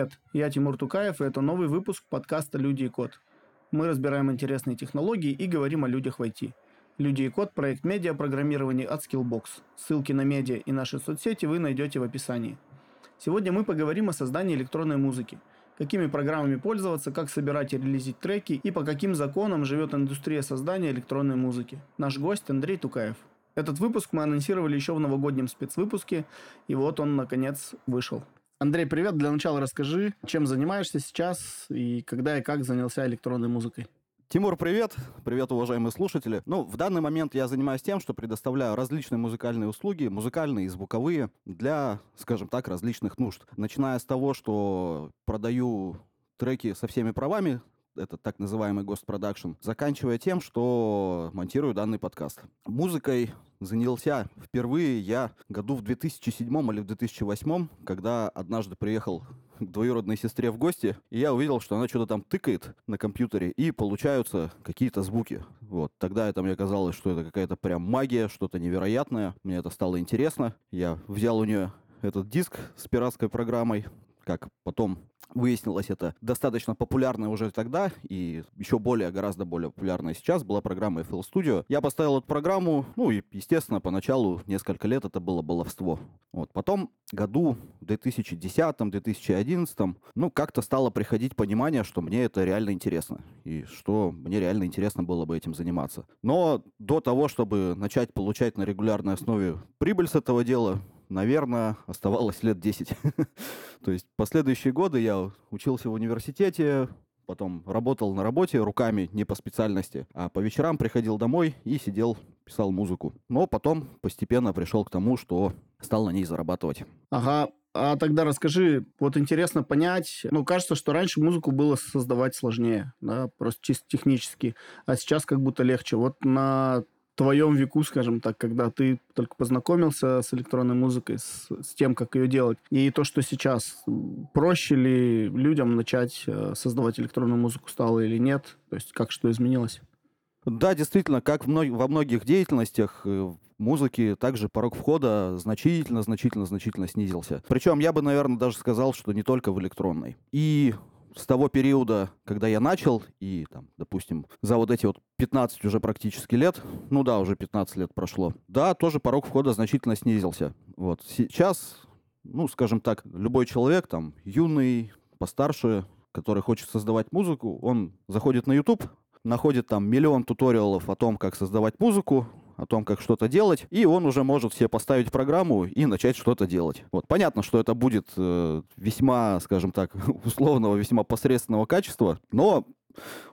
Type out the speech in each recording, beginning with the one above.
привет! Я Тимур Тукаев, и это новый выпуск подкаста «Люди и код». Мы разбираем интересные технологии и говорим о людях в IT. «Люди и код» – проект медиа-программирования от Skillbox. Ссылки на медиа и наши соцсети вы найдете в описании. Сегодня мы поговорим о создании электронной музыки. Какими программами пользоваться, как собирать и релизить треки и по каким законам живет индустрия создания электронной музыки. Наш гость Андрей Тукаев. Этот выпуск мы анонсировали еще в новогоднем спецвыпуске, и вот он, наконец, вышел. Андрей, привет. Для начала расскажи, чем занимаешься сейчас и когда и как занялся электронной музыкой. Тимур, привет! Привет, уважаемые слушатели. Ну, в данный момент я занимаюсь тем, что предоставляю различные музыкальные услуги, музыкальные и звуковые, для, скажем так, различных нужд. Начиная с того, что продаю треки со всеми правами, это так называемый гостпродакшн, заканчивая тем, что монтирую данный подкаст. Музыкой занялся впервые я году в 2007 или в 2008, когда однажды приехал к двоюродной сестре в гости, и я увидел, что она что-то там тыкает на компьютере, и получаются какие-то звуки. Вот. Тогда это мне казалось, что это какая-то прям магия, что-то невероятное. Мне это стало интересно. Я взял у нее этот диск с пиратской программой, как потом выяснилось, это достаточно популярная уже тогда и еще более, гораздо более популярная сейчас была программа FL Studio. Я поставил эту программу, ну и, естественно, поначалу несколько лет это было баловство. Вот. Потом году в 2010-2011, ну, как-то стало приходить понимание, что мне это реально интересно и что мне реально интересно было бы этим заниматься. Но до того, чтобы начать получать на регулярной основе прибыль с этого дела, наверное, оставалось лет 10. То есть последующие годы я учился в университете, потом работал на работе руками, не по специальности, а по вечерам приходил домой и сидел, писал музыку. Но потом постепенно пришел к тому, что стал на ней зарабатывать. Ага, а тогда расскажи, вот интересно понять, ну, кажется, что раньше музыку было создавать сложнее, да, просто чисто технически, а сейчас как будто легче. Вот на твоем веку, скажем так, когда ты только познакомился с электронной музыкой, с, с тем, как ее делать, и то, что сейчас, проще ли людям начать э, создавать электронную музыку стало или нет? То есть как что изменилось? Да, действительно, как во многих деятельностях, э, музыки также порог входа значительно, значительно, значительно снизился. Причем я бы, наверное, даже сказал, что не только в электронной. И с того периода, когда я начал, и, там, допустим, за вот эти вот 15 уже практически лет, ну да, уже 15 лет прошло, да, тоже порог входа значительно снизился. Вот. Сейчас, ну, скажем так, любой человек, там, юный, постарше, который хочет создавать музыку, он заходит на YouTube, находит там миллион туториалов о том, как создавать музыку, о том, как что-то делать, и он уже может себе поставить программу и начать что-то делать. Вот. Понятно, что это будет э, весьма, скажем так, условного, весьма посредственного качества, но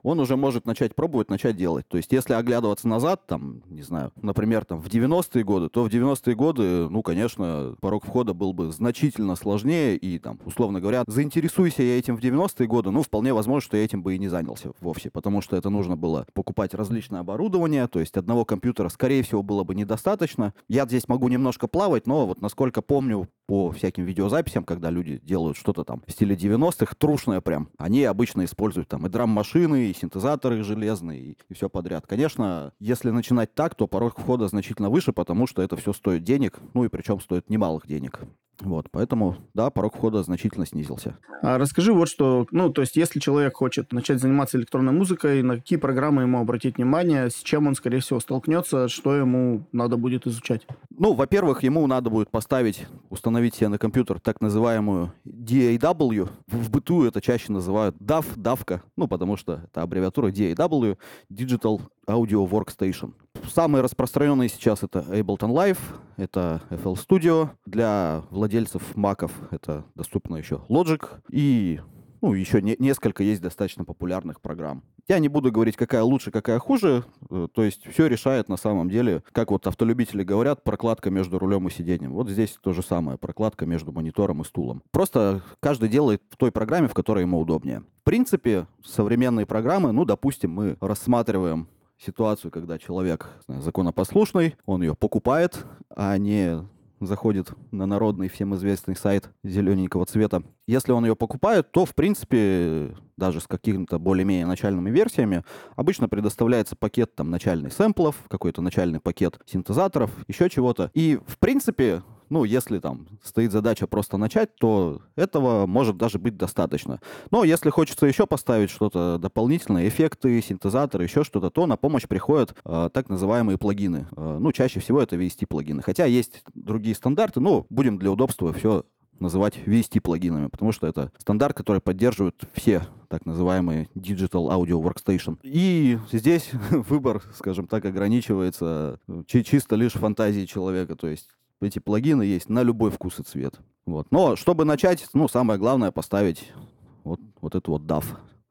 он уже может начать пробовать, начать делать. То есть, если оглядываться назад, там, не знаю, например, там, в 90-е годы, то в 90-е годы, ну, конечно, порог входа был бы значительно сложнее, и, там, условно говоря, заинтересуйся я этим в 90-е годы, ну, вполне возможно, что я этим бы и не занялся вовсе, потому что это нужно было покупать различное оборудование, то есть одного компьютера, скорее всего, было бы недостаточно. Я здесь могу немножко плавать, но вот насколько помню по всяким видеозаписям, когда люди делают что-то там в стиле 90-х, трушное прям, они обычно используют там и драм-машины, машины, и синтезаторы железные, и, и все подряд. Конечно, если начинать так, то порог входа значительно выше, потому что это все стоит денег, ну и причем стоит немалых денег. Вот, поэтому, да, порог входа значительно снизился. А расскажи вот что, ну, то есть, если человек хочет начать заниматься электронной музыкой, на какие программы ему обратить внимание, с чем он, скорее всего, столкнется, что ему надо будет изучать? Ну, во-первых, ему надо будет поставить, установить себе на компьютер так называемую DAW. В быту это чаще называют DAW, давка, ну, потому что это аббревиатура DAW, Digital Audio Workstation. Самые распространенные сейчас это Ableton Live, это FL Studio. Для владельцев маков это доступно еще Logic. И ну, еще не, несколько есть достаточно популярных программ. Я не буду говорить, какая лучше, какая хуже. Э, то есть все решает на самом деле, как вот автолюбители говорят, прокладка между рулем и сиденьем. Вот здесь то же самое, прокладка между монитором и стулом. Просто каждый делает в той программе, в которой ему удобнее. В принципе, современные программы, ну, допустим, мы рассматриваем ситуацию, когда человек знаю, законопослушный, он ее покупает, а не заходит на народный всем известный сайт зелененького цвета. Если он ее покупает, то, в принципе, даже с какими-то более-менее начальными версиями, обычно предоставляется пакет там начальных сэмплов, какой-то начальный пакет синтезаторов, еще чего-то. И, в принципе, ну, если там стоит задача просто начать, то этого может даже быть достаточно. Но если хочется еще поставить что-то дополнительное, эффекты, синтезаторы, еще что-то, то на помощь приходят э, так называемые плагины. Э, ну, чаще всего это VST-плагины. Хотя есть другие стандарты, но будем для удобства все называть VST-плагинами, потому что это стандарт, который поддерживает все так называемые Digital Audio Workstation. И здесь выбор, скажем так, ограничивается чисто лишь фантазией человека, то есть эти плагины есть на любой вкус и цвет. Вот. Но чтобы начать, ну, самое главное поставить вот, вот эту вот DAV.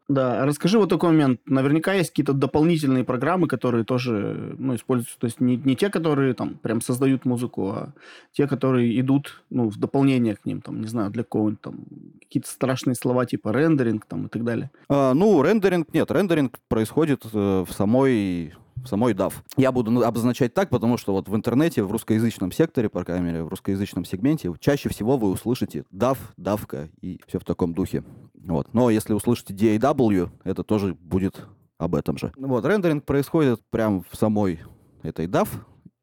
Да, расскажи вот такой момент. Наверняка есть какие-то дополнительные программы, которые тоже ну, используются. То есть не, не те, которые там прям создают музыку, а те, которые идут ну, в дополнение к ним, там, не знаю, для кого-нибудь там какие-то страшные слова типа рендеринг там и так далее. А, ну, рендеринг, нет, рендеринг происходит э, в самой самой DAV. Я буду обозначать так, потому что вот в интернете, в русскоязычном секторе, по крайней мере, в русскоязычном сегменте, чаще всего вы услышите DAV, DAVка и все в таком духе. Вот. Но если услышите DAW, это тоже будет об этом же. Вот, рендеринг происходит прямо в самой этой DAV,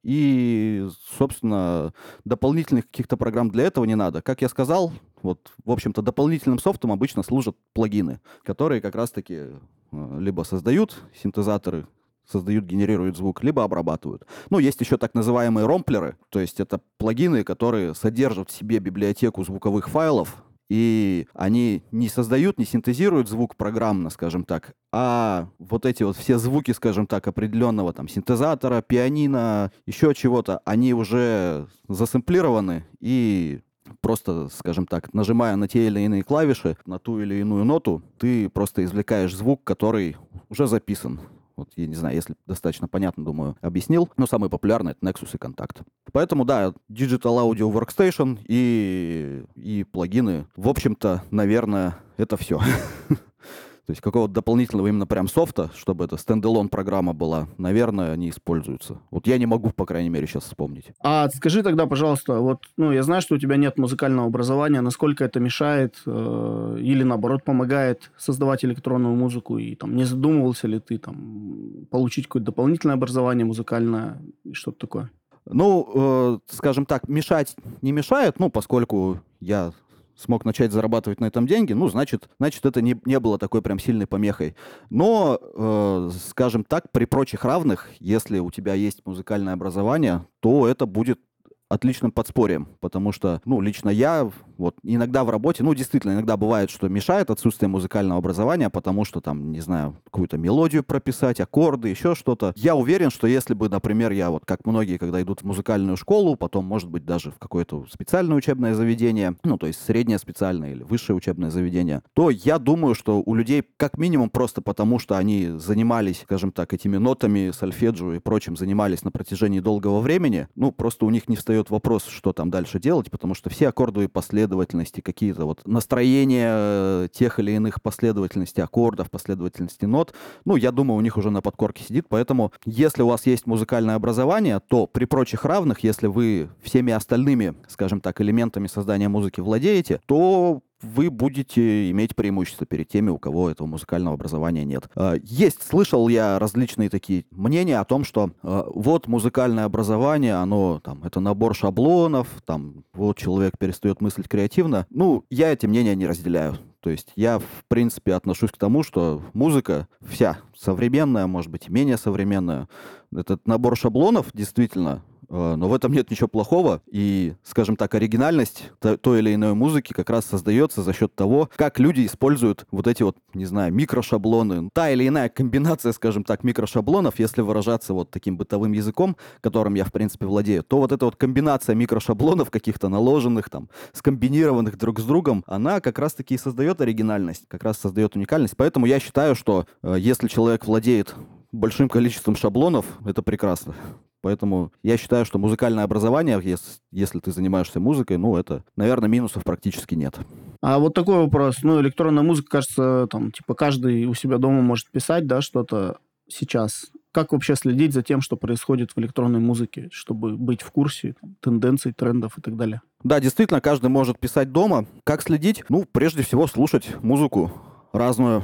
и, собственно, дополнительных каких-то программ для этого не надо. Как я сказал, вот, в общем-то, дополнительным софтом обычно служат плагины, которые как раз-таки э, либо создают синтезаторы, создают, генерируют звук, либо обрабатывают. Ну, есть еще так называемые ромплеры, то есть это плагины, которые содержат в себе библиотеку звуковых файлов, и они не создают, не синтезируют звук программно, скажем так, а вот эти вот все звуки, скажем так, определенного там синтезатора, пианино, еще чего-то, они уже засэмплированы и просто, скажем так, нажимая на те или иные клавиши, на ту или иную ноту, ты просто извлекаешь звук, который уже записан. Вот, я не знаю, если достаточно понятно, думаю, объяснил. Но самый популярный — это Nexus и Contact. Поэтому, да, Digital Audio Workstation и, и плагины, в общем-то, наверное, это все. То есть какого-то дополнительного именно прям софта, чтобы это стендалон программа была, наверное, они используются. Вот я не могу, по крайней мере, сейчас вспомнить. А скажи тогда, пожалуйста, вот, ну, я знаю, что у тебя нет музыкального образования, насколько это мешает э, или, наоборот, помогает создавать электронную музыку, и там не задумывался ли ты там получить какое-то дополнительное образование музыкальное и что-то такое? Ну, э, скажем так, мешать не мешает, ну, поскольку я смог начать зарабатывать на этом деньги, ну, значит, значит это не, не было такой прям сильной помехой. Но, э, скажем так, при прочих равных, если у тебя есть музыкальное образование, то это будет отличным подспорьем, потому что, ну, лично я вот иногда в работе, ну, действительно, иногда бывает, что мешает отсутствие музыкального образования, потому что там, не знаю, какую-то мелодию прописать, аккорды, еще что-то. Я уверен, что если бы, например, я вот, как многие, когда идут в музыкальную школу, потом, может быть, даже в какое-то специальное учебное заведение, ну, то есть среднее специальное или высшее учебное заведение, то я думаю, что у людей, как минимум, просто потому, что они занимались, скажем так, этими нотами, сольфеджио и прочим, занимались на протяжении долгого времени, ну, просто у них не встает вопрос, что там дальше делать, потому что все аккордовые последовательности последовательности, какие-то вот настроения э, тех или иных последовательностей аккордов, последовательности нот, ну, я думаю, у них уже на подкорке сидит, поэтому если у вас есть музыкальное образование, то при прочих равных, если вы всеми остальными, скажем так, элементами создания музыки владеете, то вы будете иметь преимущество перед теми, у кого этого музыкального образования нет. А, есть, слышал я различные такие мнения о том, что а, вот музыкальное образование, оно там, это набор шаблонов, там, вот человек перестает мыслить креативно. Ну, я эти мнения не разделяю. То есть я, в принципе, отношусь к тому, что музыка вся современная, может быть, менее современная, этот набор шаблонов действительно но в этом нет ничего плохого. И, скажем так, оригинальность той или иной музыки как раз создается за счет того, как люди используют вот эти вот, не знаю, микрошаблоны. Та или иная комбинация, скажем так, микрошаблонов, если выражаться вот таким бытовым языком, которым я, в принципе, владею, то вот эта вот комбинация микрошаблонов каких-то наложенных, там, скомбинированных друг с другом, она как раз-таки и создает оригинальность, как раз создает уникальность. Поэтому я считаю, что э, если человек владеет большим количеством шаблонов, это прекрасно. Поэтому я считаю, что музыкальное образование, если, если ты занимаешься музыкой, ну, это, наверное, минусов практически нет. А вот такой вопрос. Ну, электронная музыка, кажется, там, типа, каждый у себя дома может писать, да, что-то сейчас. Как вообще следить за тем, что происходит в электронной музыке, чтобы быть в курсе там, тенденций, трендов и так далее? Да, действительно, каждый может писать дома. Как следить? Ну, прежде всего, слушать музыку разную,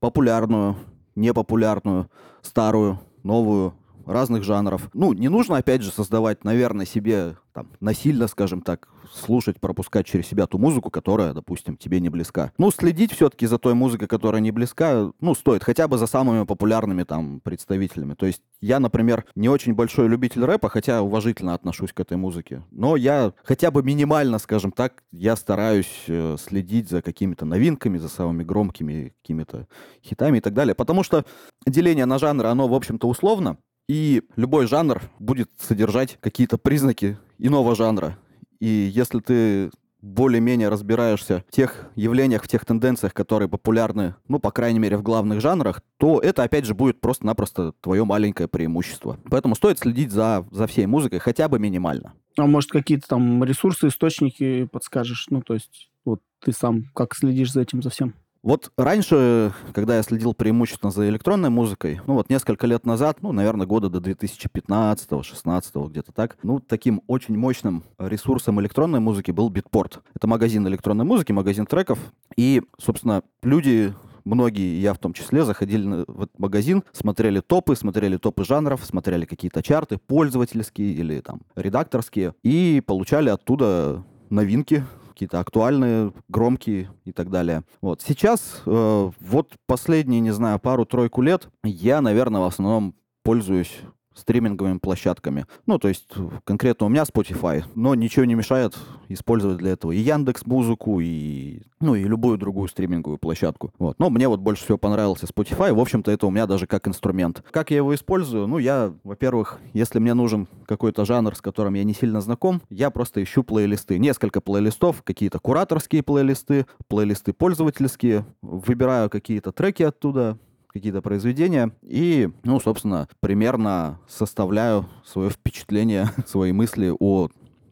популярную, непопулярную, старую, новую, разных жанров. Ну, не нужно, опять же, создавать, наверное, себе там, насильно, скажем так, слушать, пропускать через себя ту музыку, которая, допустим, тебе не близка. Ну, следить все-таки за той музыкой, которая не близка, ну, стоит хотя бы за самыми популярными там представителями. То есть я, например, не очень большой любитель рэпа, хотя уважительно отношусь к этой музыке. Но я хотя бы минимально, скажем так, я стараюсь э, следить за какими-то новинками, за самыми громкими какими-то хитами и так далее. Потому что деление на жанры, оно, в общем-то, условно. И любой жанр будет содержать какие-то признаки иного жанра. И если ты более-менее разбираешься в тех явлениях, в тех тенденциях, которые популярны, ну, по крайней мере, в главных жанрах, то это, опять же, будет просто-напросто твое маленькое преимущество. Поэтому стоит следить за, за всей музыкой хотя бы минимально. А может, какие-то там ресурсы, источники подскажешь? Ну, то есть, вот ты сам как следишь за этим, за всем? Вот раньше, когда я следил преимущественно за электронной музыкой, ну вот несколько лет назад, ну, наверное, года до 2015-16, где-то так, ну, таким очень мощным ресурсом электронной музыки был Битпорт. Это магазин электронной музыки, магазин треков. И, собственно, люди многие, я в том числе, заходили в этот магазин, смотрели топы, смотрели топы жанров, смотрели какие-то чарты, пользовательские или там редакторские, и получали оттуда новинки, какие-то актуальные, громкие и так далее. Вот. Сейчас, э, вот последние, не знаю, пару-тройку лет, я, наверное, в основном пользуюсь стриминговыми площадками. Ну, то есть конкретно у меня Spotify, но ничего не мешает использовать для этого и Яндекс Музыку, и, ну, и любую другую стриминговую площадку. Вот. Но мне вот больше всего понравился Spotify. В общем-то, это у меня даже как инструмент. Как я его использую? Ну, я, во-первых, если мне нужен какой-то жанр, с которым я не сильно знаком, я просто ищу плейлисты. Несколько плейлистов, какие-то кураторские плейлисты, плейлисты пользовательские. Выбираю какие-то треки оттуда, какие-то произведения. И, ну, собственно, примерно составляю свое впечатление, свои мысли о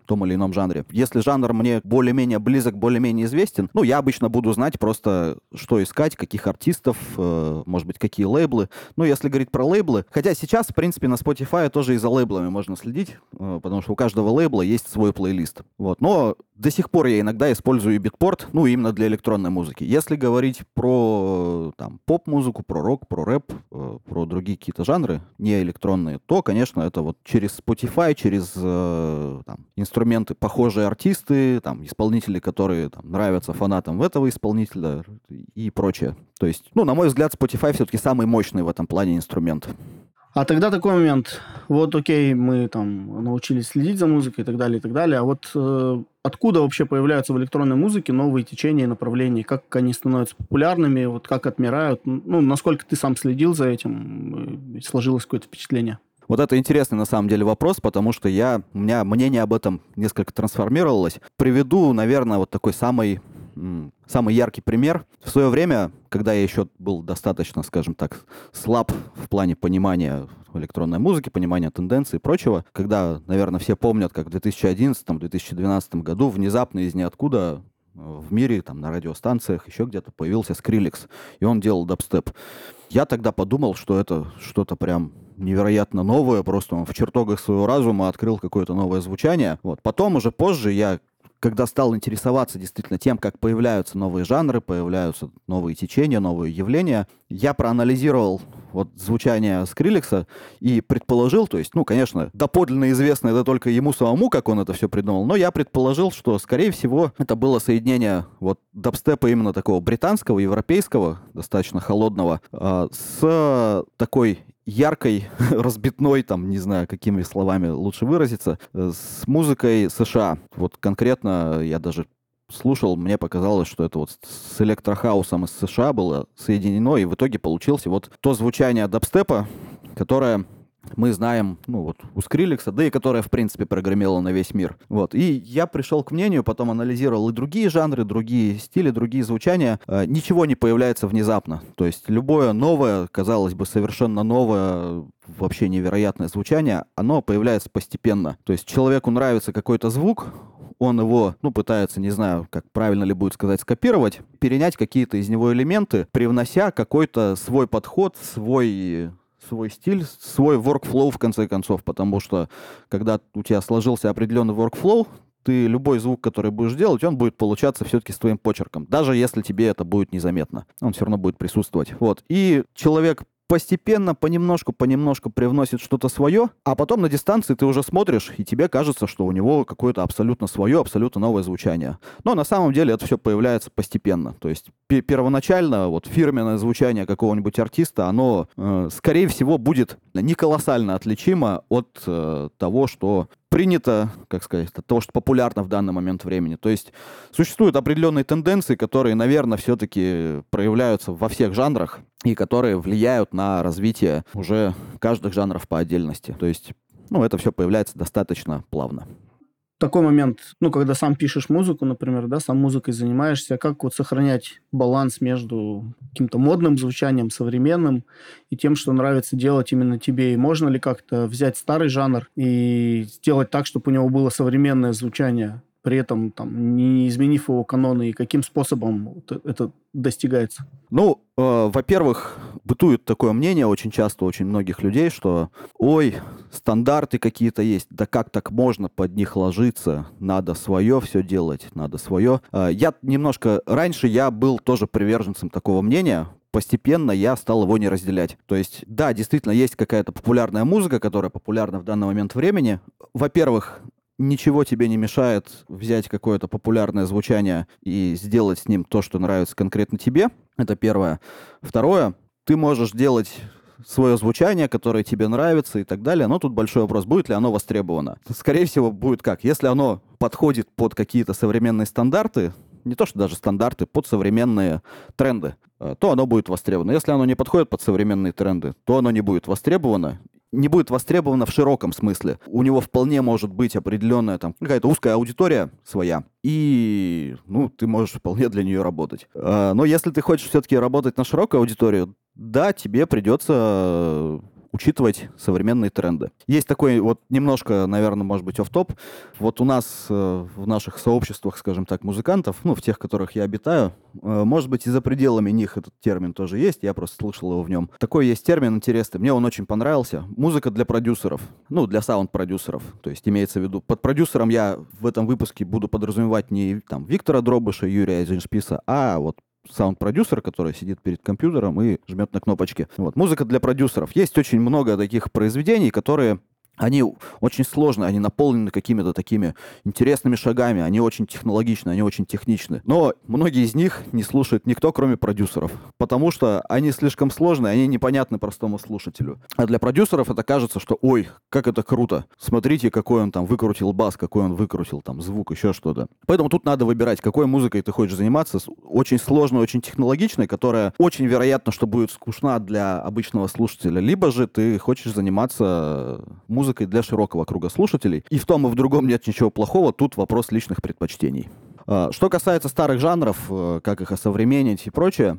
том или ином жанре. Если жанр мне более-менее близок, более-менее известен, ну, я обычно буду знать просто, что искать, каких артистов, э, может быть, какие лейблы. Ну, если говорить про лейблы, хотя сейчас, в принципе, на Spotify тоже и за лейблами можно следить, э, потому что у каждого лейбла есть свой плейлист. Вот. Но до сих пор я иногда использую и битпорт, ну, именно для электронной музыки. Если говорить про там, поп-музыку, про рок, про рэп, э, про другие какие-то жанры, не электронные, то, конечно, это вот через Spotify, через э, там, инструменты, похожие артисты, там, исполнители, которые там, нравятся фанатам этого исполнителя и прочее. То есть, ну, на мой взгляд, Spotify все-таки самый мощный в этом плане инструмент. А тогда такой момент. Вот, окей, мы там научились следить за музыкой и так далее, и так далее. А вот э, откуда вообще появляются в электронной музыке новые течения и направления? Как они становятся популярными? Вот как отмирают? Ну, насколько ты сам следил за этим? Э, сложилось какое-то впечатление? Вот это интересный на самом деле вопрос, потому что я, у меня мнение об этом несколько трансформировалось. Приведу, наверное, вот такой самый самый яркий пример. В свое время, когда я еще был достаточно, скажем так, слаб в плане понимания электронной музыки, понимания тенденций и прочего, когда, наверное, все помнят, как в 2011-2012 году внезапно из ниоткуда э, в мире, там, на радиостанциях, еще где-то появился Skrillex, и он делал дабстеп. Я тогда подумал, что это что-то прям невероятно новое, просто он в чертогах своего разума открыл какое-то новое звучание. Вот. Потом уже позже я когда стал интересоваться действительно тем, как появляются новые жанры, появляются новые течения, новые явления, я проанализировал вот звучание Скриллекса и предположил, то есть, ну, конечно, доподлинно известно это только ему самому, как он это все придумал, но я предположил, что, скорее всего, это было соединение вот дабстепа именно такого британского, европейского, достаточно холодного, э, с такой яркой, разбитной, там, не знаю, какими словами лучше выразиться, э, с музыкой США. Вот конкретно я даже слушал, мне показалось, что это вот с электрохаусом из США было соединено, и в итоге получился вот то звучание дабстепа, которое мы знаем, ну вот, у Скриллекса, да и которая, в принципе, прогремела на весь мир. Вот. И я пришел к мнению, потом анализировал и другие жанры, другие стили, другие звучания. Э, ничего не появляется внезапно. То есть любое новое, казалось бы, совершенно новое, вообще невероятное звучание, оно появляется постепенно. То есть человеку нравится какой-то звук, он его, ну, пытается, не знаю, как правильно ли будет сказать, скопировать, перенять какие-то из него элементы, привнося какой-то свой подход, свой свой стиль, свой workflow в конце концов, потому что когда у тебя сложился определенный workflow, ты любой звук, который будешь делать, он будет получаться все-таки с твоим почерком. Даже если тебе это будет незаметно. Он все равно будет присутствовать. Вот. И человек постепенно, понемножку, понемножку привносит что-то свое, а потом на дистанции ты уже смотришь, и тебе кажется, что у него какое-то абсолютно свое, абсолютно новое звучание. Но на самом деле это все появляется постепенно. То есть первоначально вот фирменное звучание какого-нибудь артиста, оно, э, скорее всего, будет не колоссально отличимо от э, того, что принято, как сказать, того, что популярно в данный момент времени. То есть существуют определенные тенденции, которые, наверное, все-таки проявляются во всех жанрах и которые влияют на развитие уже каждых жанров по отдельности. То есть, ну, это все появляется достаточно плавно такой момент, ну, когда сам пишешь музыку, например, да, сам музыкой занимаешься, как вот сохранять баланс между каким-то модным звучанием, современным и тем, что нравится делать именно тебе? И можно ли как-то взять старый жанр и сделать так, чтобы у него было современное звучание, при этом там, не изменив его каноны, и каким способом это достигается? Ну, э, во-первых, бытует такое мнение очень часто очень многих людей, что ой, стандарты какие-то есть, да как так можно под них ложиться, надо свое все делать, надо свое. Э, я немножко, раньше я был тоже приверженцем такого мнения, постепенно я стал его не разделять. То есть, да, действительно, есть какая-то популярная музыка, которая популярна в данный момент времени. Во-первых, ничего тебе не мешает взять какое-то популярное звучание и сделать с ним то, что нравится конкретно тебе. Это первое. Второе, ты можешь делать свое звучание, которое тебе нравится и так далее. Но тут большой вопрос, будет ли оно востребовано. Скорее всего, будет как? Если оно подходит под какие-то современные стандарты, не то что даже стандарты, под современные тренды, э, то оно будет востребовано. Если оно не подходит под современные тренды, то оно не будет востребовано, не будет востребовано в широком смысле. У него вполне может быть определенная там какая-то узкая аудитория своя, и ну ты можешь вполне для нее работать. А, но если ты хочешь все-таки работать на широкую аудиторию, да, тебе придется учитывать современные тренды. Есть такой вот немножко, наверное, может быть, оф топ Вот у нас э, в наших сообществах, скажем так, музыкантов, ну, в тех, которых я обитаю, э, может быть, и за пределами них этот термин тоже есть, я просто слышал его в нем. Такой есть термин интересный, мне он очень понравился. Музыка для продюсеров, ну, для саунд-продюсеров, то есть имеется в виду. Под продюсером я в этом выпуске буду подразумевать не там Виктора Дробыша, Юрия Эйзеншписа, а вот саунд-продюсер, который сидит перед компьютером и жмет на кнопочки. Вот. Музыка для продюсеров. Есть очень много таких произведений, которые они очень сложные, они наполнены какими-то такими интересными шагами, они очень технологичны, они очень техничны. Но многие из них не слушает никто, кроме продюсеров, потому что они слишком сложные, они непонятны простому слушателю. А для продюсеров это кажется, что ой, как это круто, смотрите, какой он там выкрутил бас, какой он выкрутил там звук, еще что-то. Поэтому тут надо выбирать, какой музыкой ты хочешь заниматься, очень сложной, очень технологичной, которая очень вероятно, что будет скучна для обычного слушателя, либо же ты хочешь заниматься музыкой, музыкой для широкого круга слушателей. И в том и в другом нет ничего плохого, тут вопрос личных предпочтений. А, что касается старых жанров, э, как их осовременить и прочее,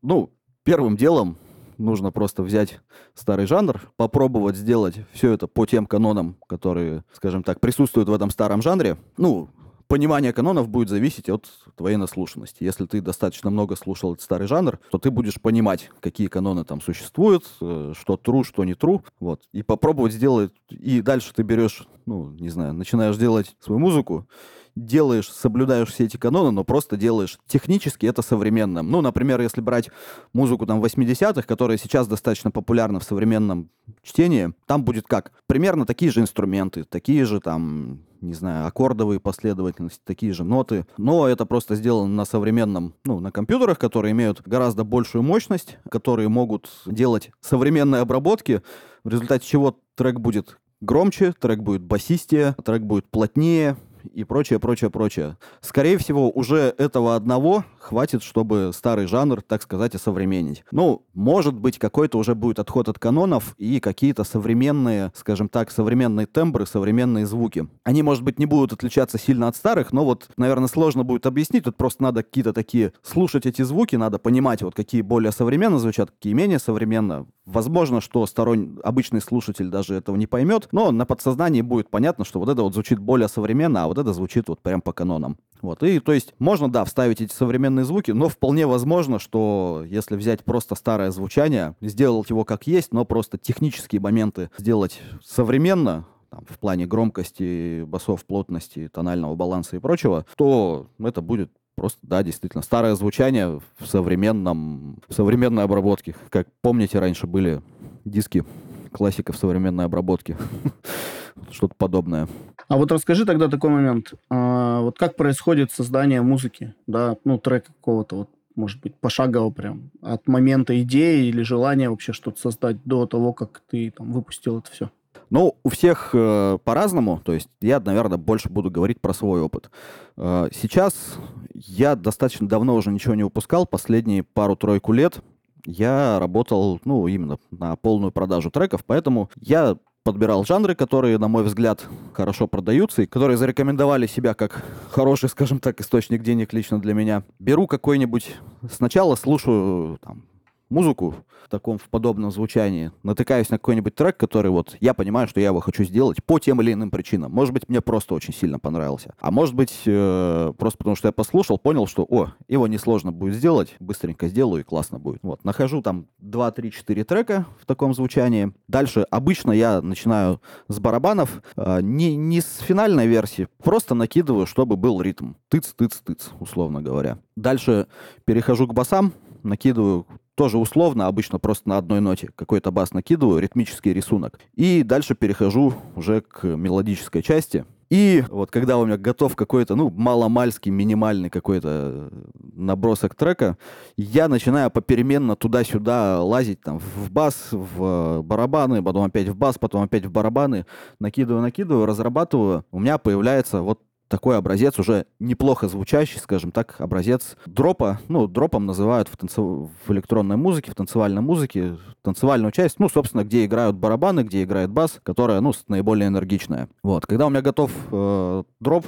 ну, первым делом нужно просто взять старый жанр, попробовать сделать все это по тем канонам, которые, скажем так, присутствуют в этом старом жанре. Ну, понимание канонов будет зависеть от твоей наслушанности. Если ты достаточно много слушал этот старый жанр, то ты будешь понимать, какие каноны там существуют, э, что true, что не true, вот, и попробовать сделать, и дальше ты берешь, ну, не знаю, начинаешь делать свою музыку, делаешь, соблюдаешь все эти каноны, но просто делаешь технически это современным. Ну, например, если брать музыку там 80-х, которая сейчас достаточно популярна в современном чтении, там будет как? Примерно такие же инструменты, такие же там не знаю, аккордовые последовательности, такие же ноты. Но это просто сделано на современном, ну, на компьютерах, которые имеют гораздо большую мощность, которые могут делать современные обработки, в результате чего трек будет громче, трек будет басистее, трек будет плотнее, и прочее, прочее, прочее. Скорее всего, уже этого одного хватит, чтобы старый жанр, так сказать, осовременить. Ну, может быть, какой-то уже будет отход от канонов и какие-то современные, скажем так, современные тембры, современные звуки. Они, может быть, не будут отличаться сильно от старых, но вот, наверное, сложно будет объяснить. Тут просто надо какие-то такие слушать эти звуки, надо понимать, вот какие более современно звучат, какие менее современно. Возможно, что сторонний обычный слушатель даже этого не поймет, но на подсознании будет понятно, что вот это вот звучит более современно, а вот это звучит вот прям по канонам. Вот, и то есть можно, да, вставить эти современные звуки, но вполне возможно, что если взять просто старое звучание, сделать его как есть, но просто технические моменты сделать современно, там, в плане громкости, басов, плотности, тонального баланса и прочего, то это будет просто, да, действительно, старое звучание в современном, в современной обработке. Как помните, раньше были диски классика в современной обработке. Что-то подобное. А вот расскажи тогда такой момент. А, вот как происходит создание музыки, да, ну, трека какого-то, вот, может быть, пошагово прям, от момента идеи или желания вообще что-то создать до того, как ты там выпустил это все? Ну, у всех э, по-разному. То есть я, наверное, больше буду говорить про свой опыт. Э, сейчас я достаточно давно уже ничего не выпускал. Последние пару-тройку лет я работал, ну, именно на полную продажу треков, поэтому я подбирал жанры, которые, на мой взгляд, хорошо продаются и которые зарекомендовали себя как хороший, скажем так, источник денег лично для меня. Беру какой-нибудь... Сначала слушаю там, музыку в таком, в подобном звучании, натыкаюсь на какой-нибудь трек, который вот я понимаю, что я его хочу сделать по тем или иным причинам. Может быть, мне просто очень сильно понравился. А может быть, э, просто потому что я послушал, понял, что, о, его несложно будет сделать, быстренько сделаю и классно будет. Вот, нахожу там 2, 3, 4 трека в таком звучании. Дальше обычно я начинаю с барабанов, э, не, не с финальной версии, просто накидываю, чтобы был ритм. Тыц, тыц, тыц, условно говоря. Дальше перехожу к басам, накидываю тоже условно, обычно просто на одной ноте какой-то бас накидываю, ритмический рисунок. И дальше перехожу уже к мелодической части. И вот когда у меня готов какой-то, ну, маломальский, минимальный какой-то набросок трека, я начинаю попеременно туда-сюда лазить там в бас, в барабаны, потом опять в бас, потом опять в барабаны, накидываю, накидываю, разрабатываю. У меня появляется вот такой образец уже неплохо звучащий, скажем так, образец дропа. Ну, дропом называют в, танцев... в электронной музыке, в танцевальной музыке, танцевальную часть, ну, собственно, где играют барабаны, где играет бас, которая, ну, наиболее энергичная. Вот, когда у меня готов э, дроп,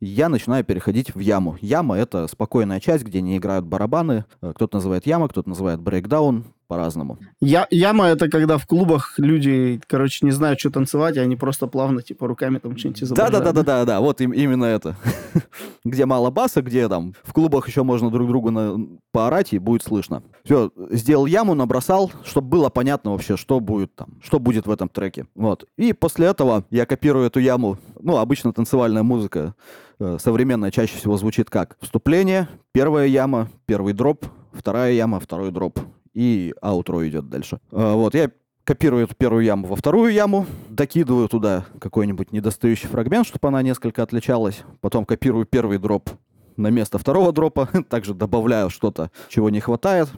я начинаю переходить в яму. Яма — это спокойная часть, где не играют барабаны. Э, кто-то называет яма, кто-то называет брейкдаун по-разному. Я, яма — это когда в клубах люди, короче, не знают, что танцевать, и они просто плавно, типа, руками там что-нибудь изображают. Да-да-да-да-да, вот им, именно это. где мало баса, где там в клубах еще можно друг другу на... поорать, и будет слышно. Все, сделал яму, набросал, чтобы было понятно вообще, что будет там, что будет в этом треке. Вот. И после этого я копирую эту яму. Ну, обычно танцевальная музыка э, современная чаще всего звучит как вступление, первая яма, первый дроп, вторая яма, второй дроп и аутро идет дальше. А, вот, я копирую эту первую яму во вторую яму, докидываю туда какой-нибудь недостающий фрагмент, чтобы она несколько отличалась, потом копирую первый дроп на место второго дропа, также добавляю что-то, чего не хватает,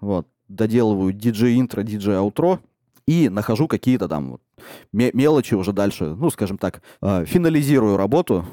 вот, доделываю DJ-интро, DJ-аутро, и нахожу какие-то там мелочи уже дальше, ну, скажем так, а, финализирую работу,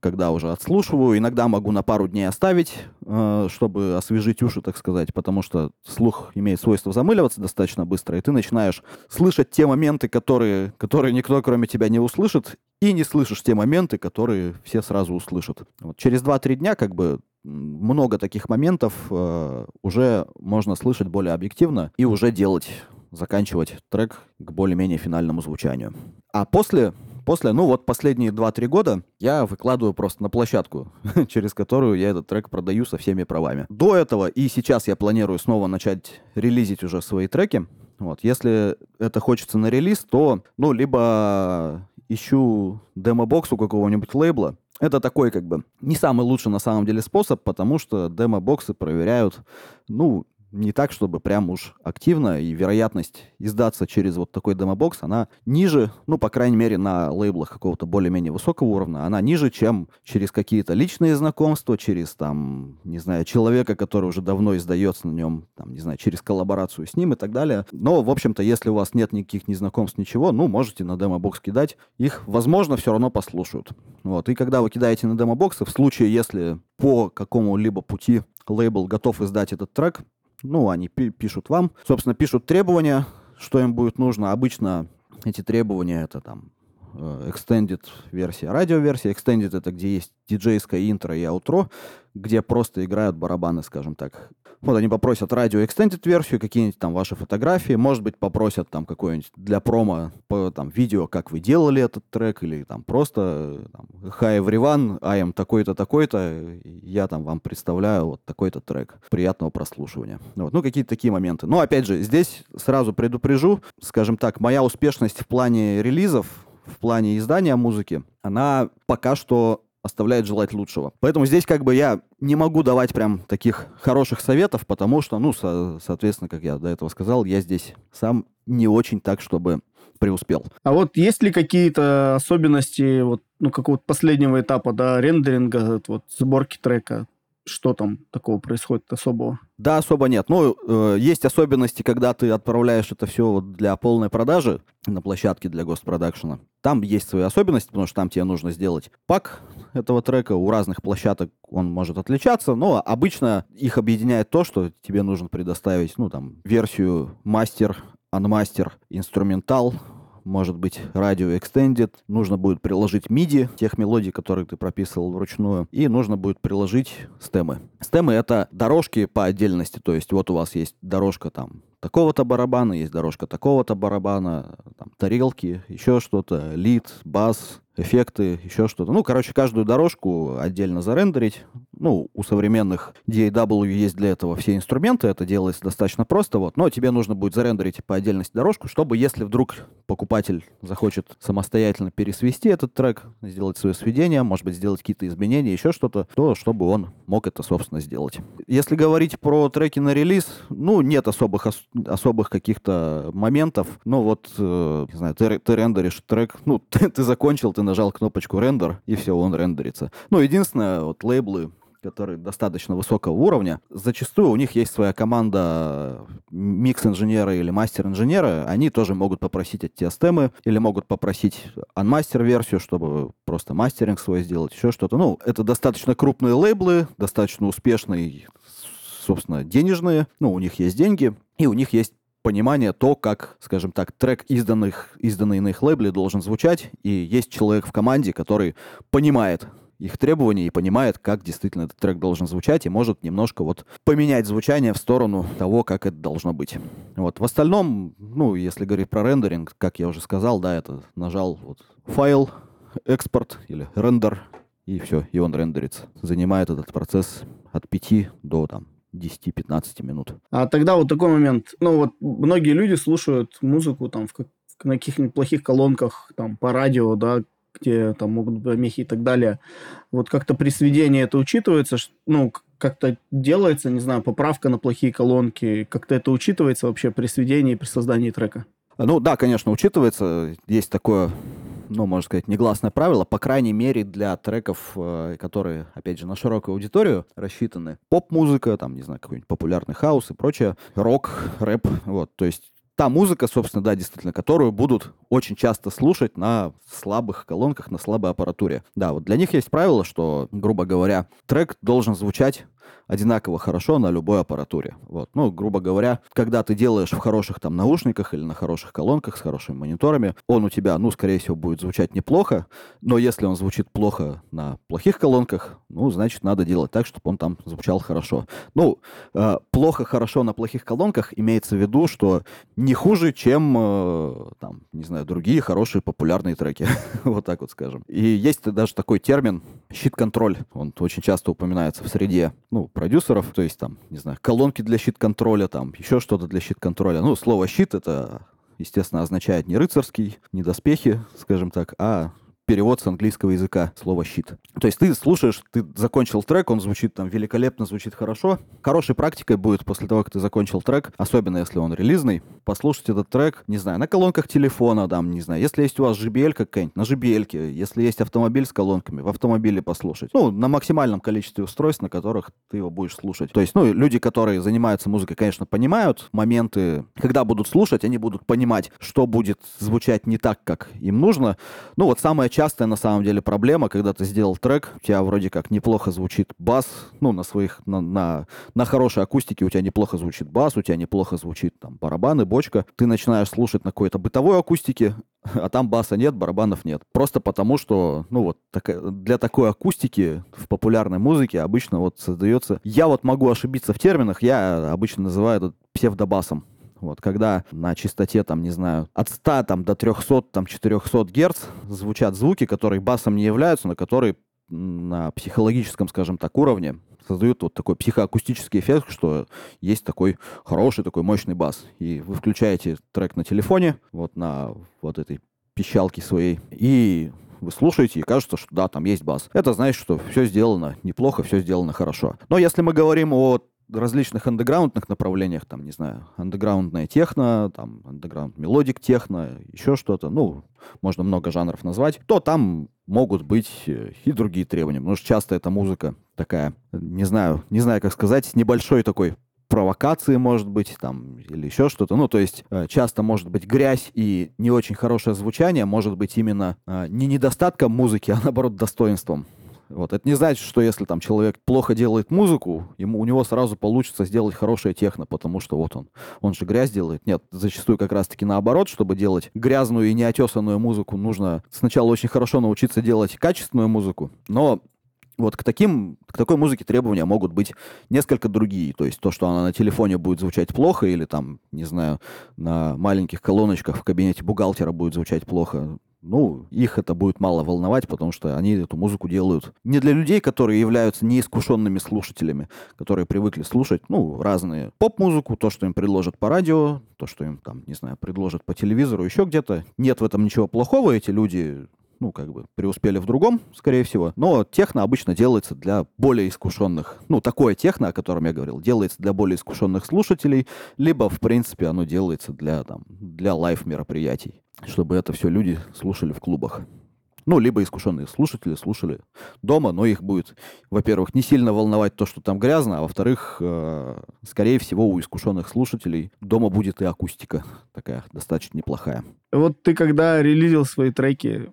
когда уже отслушиваю. Иногда могу на пару дней оставить, э, чтобы освежить уши, так сказать, потому что слух имеет свойство замыливаться достаточно быстро, и ты начинаешь слышать те моменты, которые, которые никто кроме тебя не услышит, и не слышишь те моменты, которые все сразу услышат. Вот через 2-3 дня как бы много таких моментов э, уже можно слышать более объективно и уже делать заканчивать трек к более-менее финальному звучанию. А после После, ну вот последние 2-3 года я выкладываю просто на площадку, через которую я этот трек продаю со всеми правами. До этого и сейчас я планирую снова начать релизить уже свои треки. Вот, если это хочется на релиз, то, ну, либо ищу демо-бокс у какого-нибудь лейбла, это такой как бы не самый лучший на самом деле способ, потому что демо-боксы проверяют, ну, не так, чтобы прям уж активно, и вероятность издаться через вот такой демобокс, она ниже, ну, по крайней мере, на лейблах какого-то более-менее высокого уровня, она ниже, чем через какие-то личные знакомства, через, там, не знаю, человека, который уже давно издается на нем, там, не знаю, через коллаборацию с ним и так далее. Но, в общем-то, если у вас нет никаких незнакомств, ничего, ну, можете на демобокс кидать. Их, возможно, все равно послушают. Вот. И когда вы кидаете на демобоксы, в случае, если по какому-либо пути лейбл готов издать этот трек, ну, они пишут вам. Собственно, пишут требования, что им будет нужно. Обычно эти требования это там э, extended версия, радиоверсия. Extended это где есть диджейское интро и аутро, где просто играют барабаны, скажем так. Вот они попросят радио extended версию, какие-нибудь там ваши фотографии, может быть, попросят там какое-нибудь для промо по, там видео, как вы делали этот трек, или там просто там, Hi everyone, I am такой-то, такой-то, я там вам представляю вот такой-то трек. Приятного прослушивания. Вот. Ну, какие-то такие моменты. Но, опять же, здесь сразу предупрежу, скажем так, моя успешность в плане релизов, в плане издания музыки, она пока что оставляет желать лучшего. Поэтому здесь как бы я не могу давать прям таких хороших советов, потому что, ну, со- соответственно, как я до этого сказал, я здесь сам не очень так, чтобы преуспел. А вот есть ли какие-то особенности вот, ну, какого-то последнего этапа, да, рендеринга, вот, сборки трека? Что там такого происходит особого? Да, особо нет. Ну, э, есть особенности, когда ты отправляешь это все для полной продажи на площадке для госпродакшена. Там есть свои особенности, потому что там тебе нужно сделать пак этого трека. У разных площадок он может отличаться, но обычно их объединяет то, что тебе нужно предоставить, ну, там, версию мастер, анмастер, инструментал, может быть, радио extended, нужно будет приложить MIDI, тех мелодий, которые ты прописывал вручную, и нужно будет приложить стемы. Стемы — это дорожки по отдельности, то есть вот у вас есть дорожка там такого-то барабана, есть дорожка такого-то барабана, там, тарелки, еще что-то, лид, бас, эффекты, еще что-то. Ну, короче, каждую дорожку отдельно зарендерить. Ну, у современных DAW есть для этого все инструменты, это делается достаточно просто, вот. Но тебе нужно будет зарендерить по отдельности дорожку, чтобы, если вдруг покупатель захочет самостоятельно пересвести этот трек, сделать свое сведение, может быть, сделать какие-то изменения, еще что-то, то чтобы он мог это, собственно, сделать. Если говорить про треки на релиз, ну, нет особых, ос- особых каких-то моментов. Ну, вот, э, не знаю, ты, ты рендеришь трек, ну, ты, ты закончил, ты нажал кнопочку рендер, и все, он рендерится. Ну, единственное, вот лейблы, которые достаточно высокого уровня, зачастую у них есть своя команда микс-инженера или мастер-инженера, они тоже могут попросить от стемы, или могут попросить анмастер-версию, чтобы просто мастеринг свой сделать, еще что-то. Ну, это достаточно крупные лейблы, достаточно успешные, собственно, денежные, ну, у них есть деньги, и у них есть понимание то, как, скажем так, трек, изданных, изданный на их лейбле, должен звучать, и есть человек в команде, который понимает их требования и понимает, как действительно этот трек должен звучать, и может немножко вот поменять звучание в сторону того, как это должно быть. Вот. В остальном, ну, если говорить про рендеринг, как я уже сказал, да, это нажал вот файл, экспорт или рендер, и все, и он рендерится. Занимает этот процесс от 5 до там 10-15 минут. А тогда вот такой момент. Ну, вот многие люди слушают музыку там в как- на каких-нибудь плохих колонках, там, по радио, да, где там могут быть помехи и так далее. Вот как-то при сведении это учитывается, ну, как-то делается, не знаю, поправка на плохие колонки, как-то это учитывается вообще при сведении, при создании трека? Ну да, конечно, учитывается. Есть такое, ну, можно сказать, негласное правило, по крайней мере, для треков, э, которые, опять же, на широкую аудиторию рассчитаны. Поп-музыка, там, не знаю, какой-нибудь популярный хаус и прочее, рок, рэп, вот, то есть та музыка, собственно, да, действительно, которую будут очень часто слушать на слабых колонках, на слабой аппаратуре. Да, вот для них есть правило, что, грубо говоря, трек должен звучать одинаково хорошо на любой аппаратуре. Вот. Ну, грубо говоря, когда ты делаешь в хороших там наушниках или на хороших колонках с хорошими мониторами, он у тебя, ну, скорее всего, будет звучать неплохо, но если он звучит плохо на плохих колонках, ну, значит, надо делать так, чтобы он там звучал хорошо. Ну, э, плохо хорошо на плохих колонках имеется в виду, что не хуже, чем, э, там, не знаю, другие хорошие популярные треки. вот так вот скажем. И есть даже такой термин щит-контроль. Он очень часто упоминается в среде, ну, продюсеров, то есть там, не знаю, колонки для щит-контроля, там, еще что-то для щит-контроля. Ну, слово щит это, естественно, означает не рыцарский, не доспехи, скажем так, а перевод с английского языка слова щит. То есть ты слушаешь, ты закончил трек, он звучит там великолепно, звучит хорошо. Хорошей практикой будет после того, как ты закончил трек, особенно если он релизный, послушать этот трек, не знаю, на колонках телефона, там, не знаю, если есть у вас JBL какая-нибудь, на JBL, если есть автомобиль с колонками, в автомобиле послушать. Ну, на максимальном количестве устройств, на которых ты его будешь слушать. То есть, ну, люди, которые занимаются музыкой, конечно, понимают моменты, когда будут слушать, они будут понимать, что будет звучать не так, как им нужно. Ну, вот самая частая, на самом деле, проблема, когда ты сделал трек, у тебя вроде как неплохо звучит бас, ну, на своих, на, на, на хорошей акустике у тебя неплохо звучит бас, у тебя неплохо звучит там барабаны, бочка. Ты начинаешь слушать на какой-то бытовой акустике, а там баса нет, барабанов нет. Просто потому, что, ну, вот такая, для такой акустики в популярной музыке обычно вот создается... Я вот могу ошибиться в терминах, я обычно называю это псевдобасом. Вот, когда на частоте, там, не знаю, от 100 там, до 300, там, 400 герц звучат звуки, которые басом не являются, но которые на психологическом, скажем так, уровне создают вот такой психоакустический эффект, что есть такой хороший, такой мощный бас. И вы включаете трек на телефоне, вот на вот этой пищалке своей, и вы слушаете и кажется, что да, там есть бас. Это значит, что все сделано неплохо, все сделано хорошо. Но если мы говорим о различных андеграундных направлениях, там, не знаю, андеграундная техно, там, underground melodic techno, еще что-то, ну, можно много жанров назвать, то там могут быть э, и другие требования. Потому что часто эта музыка такая, не знаю, не знаю, как сказать, небольшой такой провокации, может быть, там, или еще что-то. Ну, то есть э, часто может быть грязь и не очень хорошее звучание, может быть именно э, не недостатком музыки, а наоборот достоинством. Вот. Это не значит, что если там человек плохо делает музыку, ему, у него сразу получится сделать хорошее техно, потому что вот он, он же грязь делает. Нет, зачастую как раз-таки наоборот, чтобы делать грязную и неотесанную музыку, нужно сначала очень хорошо научиться делать качественную музыку, но вот к таким, к такой музыке требования могут быть несколько другие. То есть то, что она на телефоне будет звучать плохо, или там, не знаю, на маленьких колоночках в кабинете бухгалтера будет звучать плохо, ну, их это будет мало волновать, потому что они эту музыку делают не для людей, которые являются неискушенными слушателями, которые привыкли слушать, ну, разные поп-музыку, то, что им предложат по радио, то, что им там, не знаю, предложат по телевизору, еще где-то. Нет в этом ничего плохого, эти люди ну, как бы преуспели в другом, скорее всего. Но техно обычно делается для более искушенных. Ну, такое техно, о котором я говорил, делается для более искушенных слушателей, либо, в принципе, оно делается для, там, для лайв-мероприятий чтобы это все люди слушали в клубах. Ну, либо искушенные слушатели слушали дома, но их будет, во-первых, не сильно волновать то, что там грязно, а во-вторых, э, скорее всего, у искушенных слушателей дома будет и акустика такая достаточно неплохая. Вот ты когда релизил свои треки,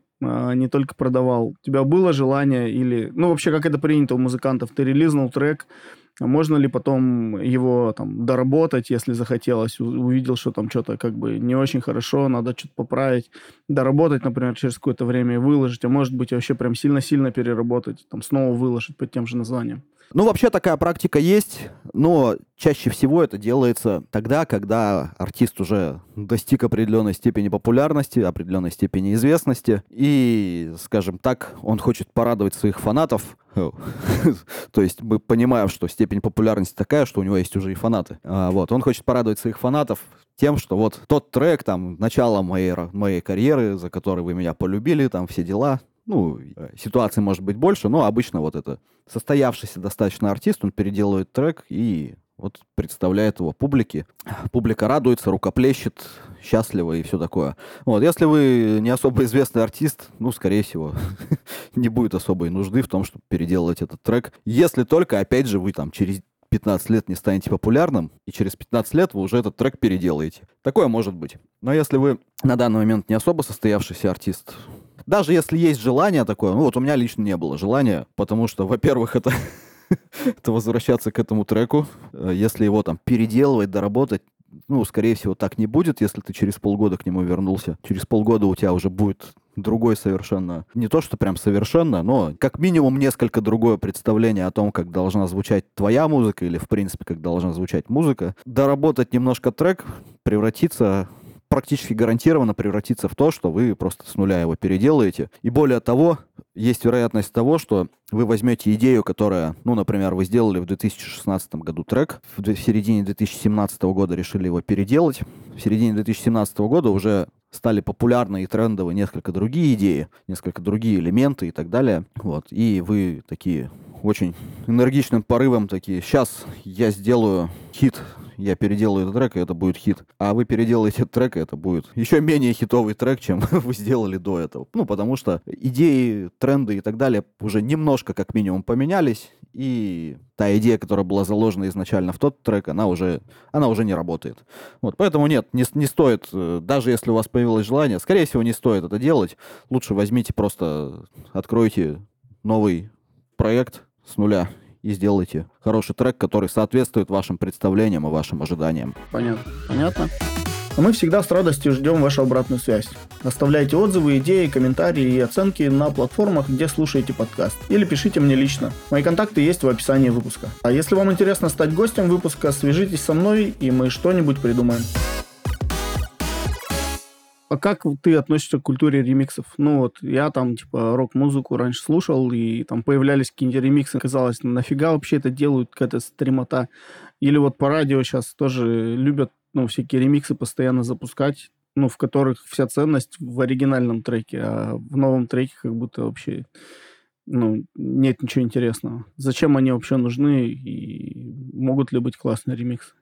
не только продавал, у тебя было желание или... Ну, вообще, как это принято у музыкантов, ты релизнул трек, а можно ли потом его там доработать, если захотелось, увидел, что там что-то как бы не очень хорошо, надо что-то поправить, доработать, например, через какое-то время и выложить, а может быть вообще прям сильно-сильно переработать, там снова выложить под тем же названием. Ну, вообще такая практика есть, но чаще всего это делается тогда, когда артист уже достиг определенной степени популярности, определенной степени известности, и, скажем так, он хочет порадовать своих фанатов. То есть мы понимаем, что степень популярности такая, что у него есть уже и фанаты. А, вот, он хочет порадовать своих фанатов тем, что вот тот трек, там, начало моей, моей карьеры, за который вы меня полюбили, там, все дела, ну, э, ситуаций может быть больше, но обычно вот это состоявшийся достаточно артист, он переделывает трек и вот представляет его публике. Публика радуется, рукоплещет, счастлива и все такое. Вот, если вы не особо известный артист, ну, скорее всего, не будет особой нужды в том, чтобы переделывать этот трек. Если только, опять же, вы там через 15 лет не станете популярным, и через 15 лет вы уже этот трек переделаете. Такое может быть. Но если вы на данный момент не особо состоявшийся артист, даже если есть желание такое, ну вот у меня лично не было желания, потому что, во-первых, это это возвращаться к этому треку. Э, если его там переделывать, доработать, ну, скорее всего, так не будет, если ты через полгода к нему вернулся. Через полгода у тебя уже будет другой совершенно, не то что прям совершенно, но как минимум несколько другое представление о том, как должна звучать твоя музыка или, в принципе, как должна звучать музыка. Доработать немножко трек, превратиться практически гарантированно превратиться в то, что вы просто с нуля его переделаете. И более того, есть вероятность того, что вы возьмете идею, которая, ну, например, вы сделали в 2016 году трек, в середине 2017 года решили его переделать, в середине 2017 года уже стали популярны и трендовые несколько другие идеи, несколько другие элементы и так далее. Вот. И вы такие очень энергичным порывом такие, сейчас я сделаю хит я переделаю этот трек, и это будет хит. А вы переделаете этот трек, и это будет еще менее хитовый трек, чем вы сделали до этого. Ну, потому что идеи, тренды и так далее уже немножко как минимум поменялись, и та идея, которая была заложена изначально в тот трек, она уже, она уже не работает. Вот, поэтому нет, не, не стоит, э, даже если у вас появилось желание, скорее всего, не стоит это делать. Лучше возьмите просто, откройте новый проект с нуля и сделайте хороший трек, который соответствует вашим представлениям и вашим ожиданиям. Понятно. Понятно. А мы всегда с радостью ждем вашу обратную связь. Оставляйте отзывы, идеи, комментарии и оценки на платформах, где слушаете подкаст. Или пишите мне лично. Мои контакты есть в описании выпуска. А если вам интересно стать гостем выпуска, свяжитесь со мной, и мы что-нибудь придумаем. А как ты относишься к культуре ремиксов? Ну вот, я там, типа, рок-музыку раньше слушал, и там появлялись какие-нибудь ремиксы, казалось, нафига вообще это делают, какая-то стримота. Или вот по радио сейчас тоже любят, ну, всякие ремиксы постоянно запускать. ну, в которых вся ценность в оригинальном треке, а в новом треке как будто вообще ну, нет ничего интересного. Зачем они вообще нужны и могут ли быть классные ремиксы?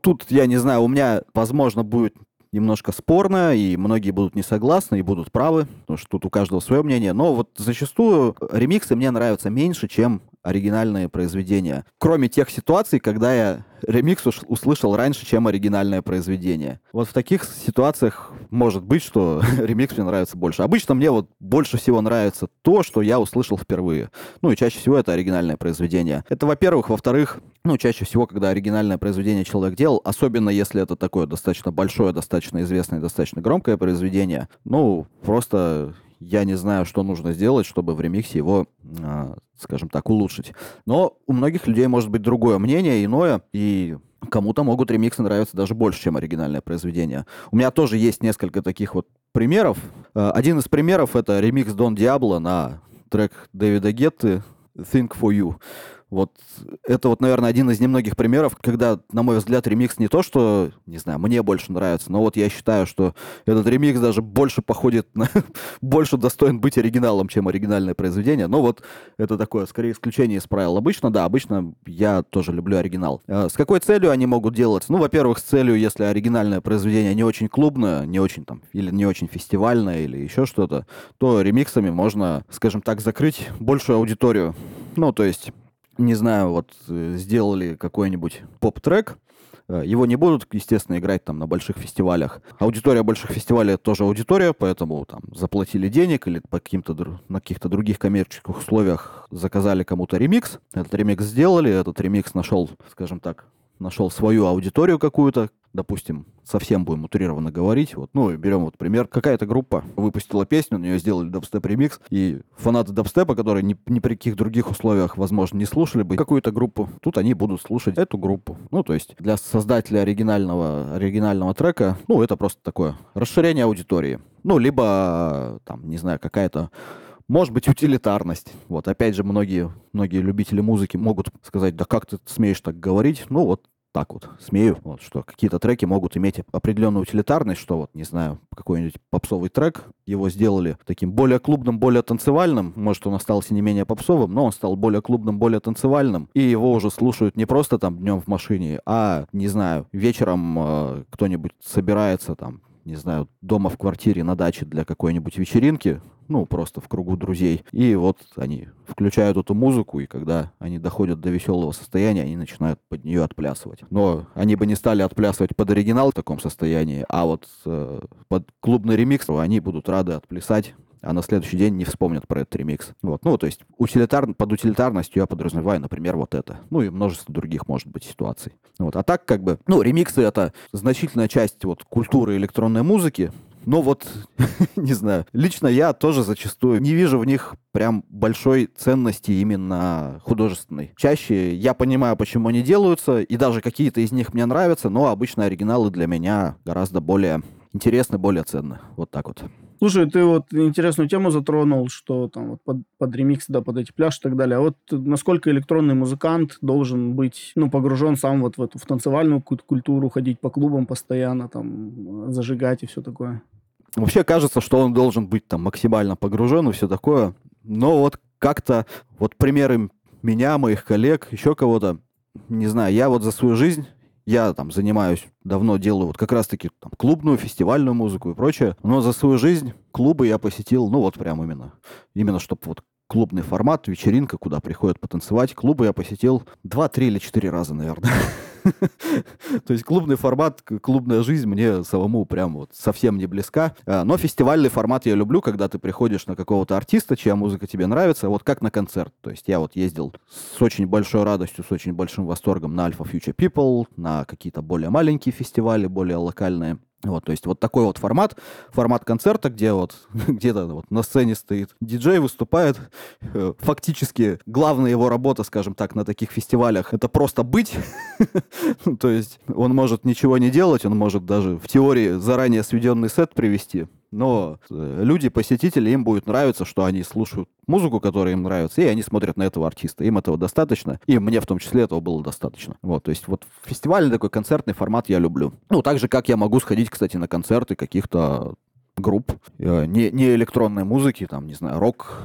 Тут, я не знаю, у меня, возможно, будет немножко спорно, и многие будут не согласны и будут правы, потому что тут у каждого свое мнение. Но вот зачастую ремиксы мне нравятся меньше, чем оригинальные произведения. Кроме тех ситуаций, когда я ремикс услышал раньше, чем оригинальное произведение. Вот в таких ситуациях может быть, что ремикс мне нравится больше. Обычно мне вот больше всего нравится то, что я услышал впервые. Ну и чаще всего это оригинальное произведение. Это, во-первых. Во-вторых, ну, чаще всего, когда оригинальное произведение человек делал, особенно если это такое достаточно большое, достаточно известное, достаточно громкое произведение, ну, просто я не знаю, что нужно сделать, чтобы в ремиксе его, э, скажем так, улучшить. Но у многих людей может быть другое мнение, иное, и кому-то могут ремиксы нравиться даже больше, чем оригинальное произведение. У меня тоже есть несколько таких вот примеров. Э, один из примеров — это ремикс Дон Диабло на трек Дэвида Гетты «Think for You». Вот это вот, наверное, один из немногих примеров, когда, на мой взгляд, ремикс не то, что, не знаю, мне больше нравится, но вот я считаю, что этот ремикс даже больше походит на... больше достоин быть оригиналом, чем оригинальное произведение. Но вот это такое, скорее, исключение из правил. Обычно, да, обычно я тоже люблю оригинал. А с какой целью они могут делать? Ну, во-первых, с целью, если оригинальное произведение не очень клубное, не очень там, или не очень фестивальное, или еще что-то, то ремиксами можно, скажем так, закрыть большую аудиторию. Ну, то есть не знаю, вот э, сделали какой-нибудь поп-трек, э, его не будут, естественно, играть там на больших фестивалях. Аудитория больших фестивалей это тоже аудитория, поэтому там заплатили денег или по каким-то на каких-то других коммерческих условиях заказали кому-то ремикс. Этот ремикс сделали, этот ремикс нашел, скажем так, нашел свою аудиторию какую-то, допустим, совсем будем утрированно говорить, вот, ну, берем вот пример, какая-то группа выпустила песню, на нее сделали дабстеп-ремикс, и фанаты дабстепа, которые ни, ни при каких других условиях, возможно, не слушали бы какую-то группу, тут они будут слушать эту группу. Ну, то есть для создателя оригинального, оригинального трека, ну, это просто такое расширение аудитории. Ну, либо, там, не знаю, какая-то может быть, утилитарность. Вот, опять же, многие, многие любители музыки могут сказать, да как ты смеешь так говорить? Ну, вот так вот смею, вот, что какие-то треки могут иметь определенную утилитарность, что вот, не знаю, какой-нибудь попсовый трек, его сделали таким более клубным, более танцевальным, может, он остался не менее попсовым, но он стал более клубным, более танцевальным, и его уже слушают не просто там днем в машине, а, не знаю, вечером э, кто-нибудь собирается там, не знаю, дома в квартире на даче для какой-нибудь вечеринки, ну, просто в кругу друзей. И вот они включают эту музыку, и когда они доходят до веселого состояния, они начинают под нее отплясывать. Но они бы не стали отплясывать под оригинал в таком состоянии, а вот э, под клубный ремикс они будут рады отплясать а на следующий день не вспомнят про этот ремикс. Вот. Ну, то есть утилитар... под утилитарностью я подразумеваю, например, вот это. Ну, и множество других, может быть, ситуаций. Вот. А так, как бы, ну, ремиксы — это значительная часть вот культуры электронной музыки, но вот, не знаю, лично я тоже зачастую не вижу в них прям большой ценности именно художественной. Чаще я понимаю, почему они делаются, и даже какие-то из них мне нравятся, но обычно оригиналы для меня гораздо более интересны, более ценны. Вот так вот. Слушай, ты вот интересную тему затронул, что там вот под, под ремикс, да, под эти пляж и так далее. А вот насколько электронный музыкант должен быть, ну, погружен сам вот в эту в танцевальную культуру, ходить по клубам постоянно, там, зажигать и все такое? Вообще кажется, что он должен быть там максимально погружен и все такое. Но вот как-то, вот примеры меня, моих коллег, еще кого-то, не знаю, я вот за свою жизнь, я там занимаюсь, давно делаю вот как раз-таки там, клубную, фестивальную музыку и прочее, но за свою жизнь клубы я посетил, ну вот прям именно, именно чтобы вот клубный формат, вечеринка, куда приходят потанцевать. Клубы я посетил два, три или четыре раза, наверное. То есть клубный формат, клубная жизнь мне самому прям вот совсем не близка. А, но фестивальный формат я люблю, когда ты приходишь на какого-то артиста, чья музыка тебе нравится, вот как на концерт. То есть я вот ездил с очень большой радостью, с очень большим восторгом на Alpha Future People, на какие-то более маленькие фестивали, более локальные. Вот, то есть вот такой вот формат, формат концерта, где вот где-то вот на сцене стоит диджей, выступает. Э, фактически главная его работа, скажем так, на таких фестивалях, это просто быть. то есть он может ничего не делать, он может даже в теории заранее сведенный сет привести. Но э, люди, посетители, им будет нравиться, что они слушают музыку, которая им нравится, и они смотрят на этого артиста. Им этого достаточно, и мне в том числе этого было достаточно. Вот, то есть вот фестивальный такой концертный формат я люблю. Ну, так же, как я могу сходить, кстати, на концерты каких-то групп, э, не, не электронной музыки, там, не знаю, рок,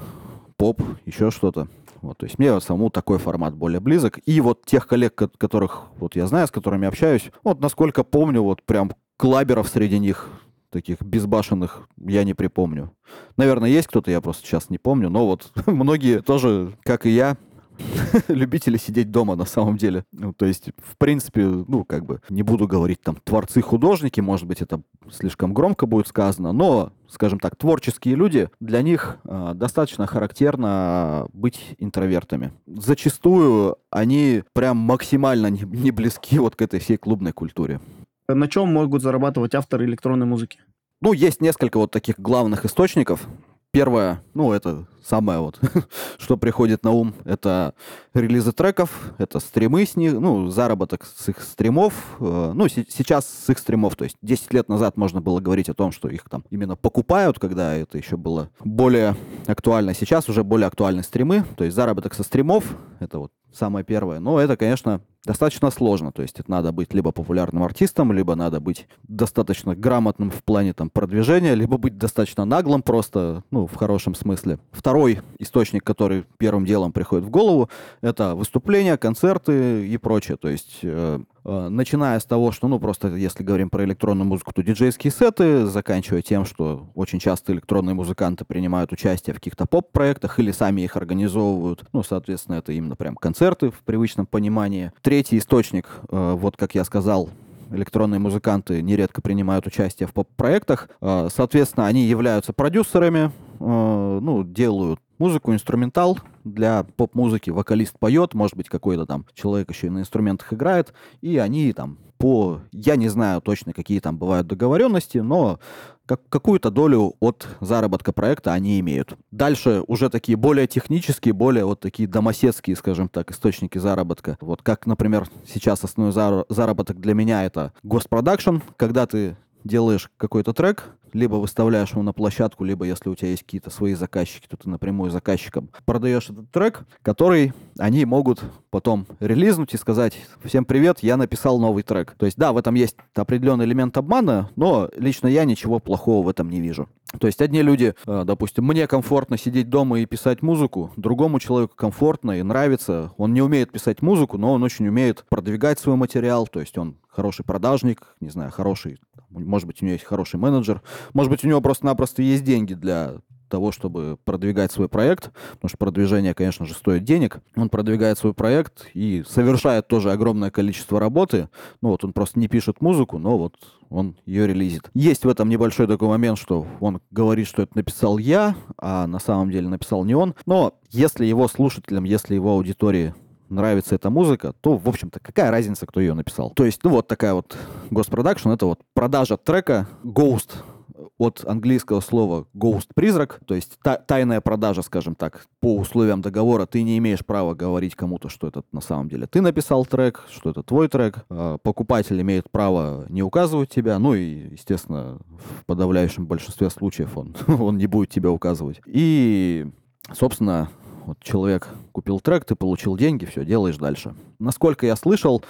поп, еще что-то. Вот, то есть мне самому такой формат более близок. И вот тех коллег, которых вот я знаю, с которыми общаюсь, вот насколько помню, вот прям клаберов среди них таких безбашенных я не припомню. Наверное, есть кто-то, я просто сейчас не помню, но вот многие тоже, как и я, любители сидеть дома на самом деле. Ну, то есть, в принципе, ну, как бы, не буду говорить там творцы-художники, может быть, это слишком громко будет сказано, но, скажем так, творческие люди, для них э, достаточно характерно быть интровертами. Зачастую они прям максимально не, не близки вот к этой всей клубной культуре. На чем могут зарабатывать авторы электронной музыки? Ну, есть несколько вот таких главных источников. Первое, ну, это самое вот, что приходит на ум, это релизы треков, это стримы с них, ну, заработок с их стримов. Э, ну, сейчас с их стримов, то есть 10 лет назад можно было говорить о том, что их там именно покупают, когда это еще было более актуально. Сейчас уже более актуальны стримы, то есть заработок со стримов, это вот самое первое. Но это, конечно, достаточно сложно. То есть это надо быть либо популярным артистом, либо надо быть достаточно грамотным в плане там, продвижения, либо быть достаточно наглым просто, ну, в хорошем смысле. Второй источник, который первым делом приходит в голову, это выступления, концерты и прочее. То есть э, начиная с того, что, ну, просто если говорим про электронную музыку, то диджейские сеты, заканчивая тем, что очень часто электронные музыканты принимают участие в каких-то поп-проектах или сами их организовывают. Ну, соответственно, это именно прям концерты в привычном понимании. Третий источник, э, вот как я сказал, электронные музыканты нередко принимают участие в поп-проектах. Э, соответственно, они являются продюсерами, э, ну, делают музыку, инструментал для поп-музыки. Вокалист поет, может быть, какой-то там человек еще и на инструментах играет, и они там по... Я не знаю точно, какие там бывают договоренности, но как, какую-то долю от заработка проекта они имеют. Дальше уже такие более технические, более вот такие домоседские, скажем так, источники заработка. Вот как, например, сейчас основной заработок для меня это госпродакшн, когда ты делаешь какой-то трек, либо выставляешь его на площадку, либо если у тебя есть какие-то свои заказчики, то ты напрямую заказчикам продаешь этот трек, который они могут потом релизнуть и сказать «Всем привет, я написал новый трек». То есть да, в этом есть определенный элемент обмана, но лично я ничего плохого в этом не вижу. То есть одни люди, э, допустим, мне комфортно сидеть дома и писать музыку, другому человеку комфортно и нравится. Он не умеет писать музыку, но он очень умеет продвигать свой материал, то есть он хороший продажник, не знаю, хороший, может быть, у него есть хороший менеджер, может быть, у него просто-напросто есть деньги для того, чтобы продвигать свой проект, потому что продвижение, конечно же, стоит денег. Он продвигает свой проект и совершает тоже огромное количество работы. Ну вот он просто не пишет музыку, но вот он ее релизит. Есть в этом небольшой такой момент, что он говорит, что это написал я, а на самом деле написал не он. Но если его слушателям, если его аудитории нравится эта музыка, то, в общем-то, какая разница, кто ее написал? То есть, ну вот такая вот госпродакшн, это вот продажа трека Ghost от английского слова ghost призрак, то есть та тайная продажа, скажем так, по условиям договора ты не имеешь права говорить кому-то, что это на самом деле ты написал трек, что это твой трек. А покупатель имеет право не указывать тебя, ну и, естественно, в подавляющем большинстве случаев он, он не будет тебя указывать. И, собственно, вот человек купил трек, ты получил деньги, все, делаешь дальше. Насколько я слышал,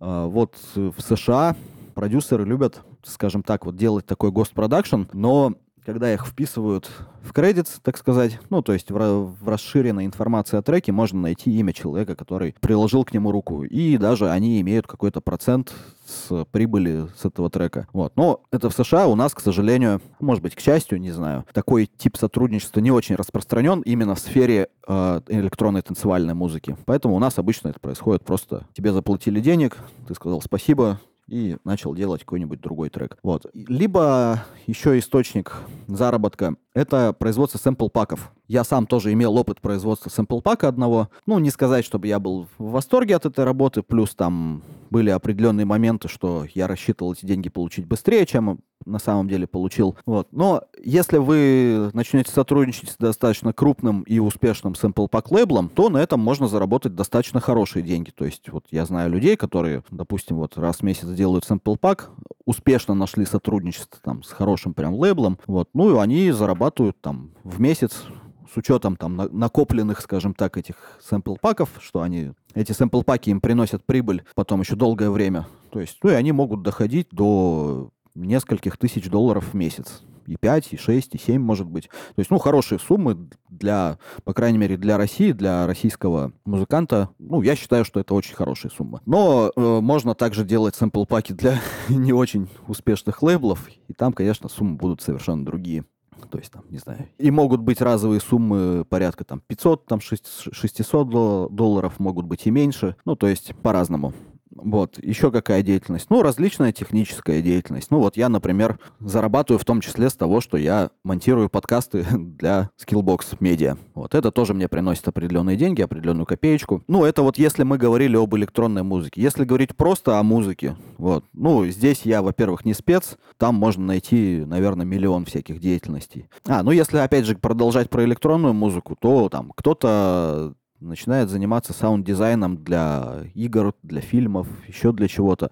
а, вот в США продюсеры любят, скажем так, вот делать такой гост-продакшн, но когда их вписывают в кредит, так сказать, ну, то есть в, в расширенной информации о треке можно найти имя человека, который приложил к нему руку, и даже они имеют какой-то процент с прибыли с этого трека. Вот. Но это в США у нас, к сожалению, может быть, к счастью, не знаю, такой тип сотрудничества не очень распространен именно в сфере э, электронной танцевальной музыки. Поэтому у нас обычно это происходит просто тебе заплатили денег, ты сказал спасибо, и начал делать какой-нибудь другой трек. Вот. Либо еще источник заработка — это производство сэмпл-паков. Я сам тоже имел опыт производства сэмпл-пака одного. Ну, не сказать, чтобы я был в восторге от этой работы, плюс там были определенные моменты, что я рассчитывал эти деньги получить быстрее, чем на самом деле получил. Вот. Но если вы начнете сотрудничать с достаточно крупным и успешным Sample Pack лейблом, то на этом можно заработать достаточно хорошие деньги. То есть вот я знаю людей, которые, допустим, вот раз в месяц делают Sample Pack, успешно нашли сотрудничество там с хорошим прям лейблом, вот, ну и они зарабатывают там в месяц с учетом там накопленных, скажем так, этих сэмпл-паков, что они, эти сэмпл-паки им приносят прибыль потом еще долгое время. То есть, ну и они могут доходить до нескольких тысяч долларов в месяц. И 5, и 6, и 7, может быть. То есть, ну, хорошие суммы для, по крайней мере, для России, для российского музыканта. Ну, я считаю, что это очень хорошая сумма. Но э, можно также делать сэмпл-паки для не очень успешных лейблов. И там, конечно, суммы будут совершенно другие. То есть, там, не знаю. И могут быть разовые суммы порядка там 500, там 600 долларов, могут быть и меньше. Ну, то есть по-разному. Вот, еще какая деятельность? Ну, различная техническая деятельность. Ну, вот я, например, зарабатываю в том числе с того, что я монтирую подкасты для Skillbox Media. Вот, это тоже мне приносит определенные деньги, определенную копеечку. Ну, это вот если мы говорили об электронной музыке. Если говорить просто о музыке, вот, ну, здесь я, во-первых, не спец, там можно найти, наверное, миллион всяких деятельностей. А, ну, если, опять же, продолжать про электронную музыку, то там кто-то начинает заниматься саунд-дизайном для игр, для фильмов, еще для чего-то.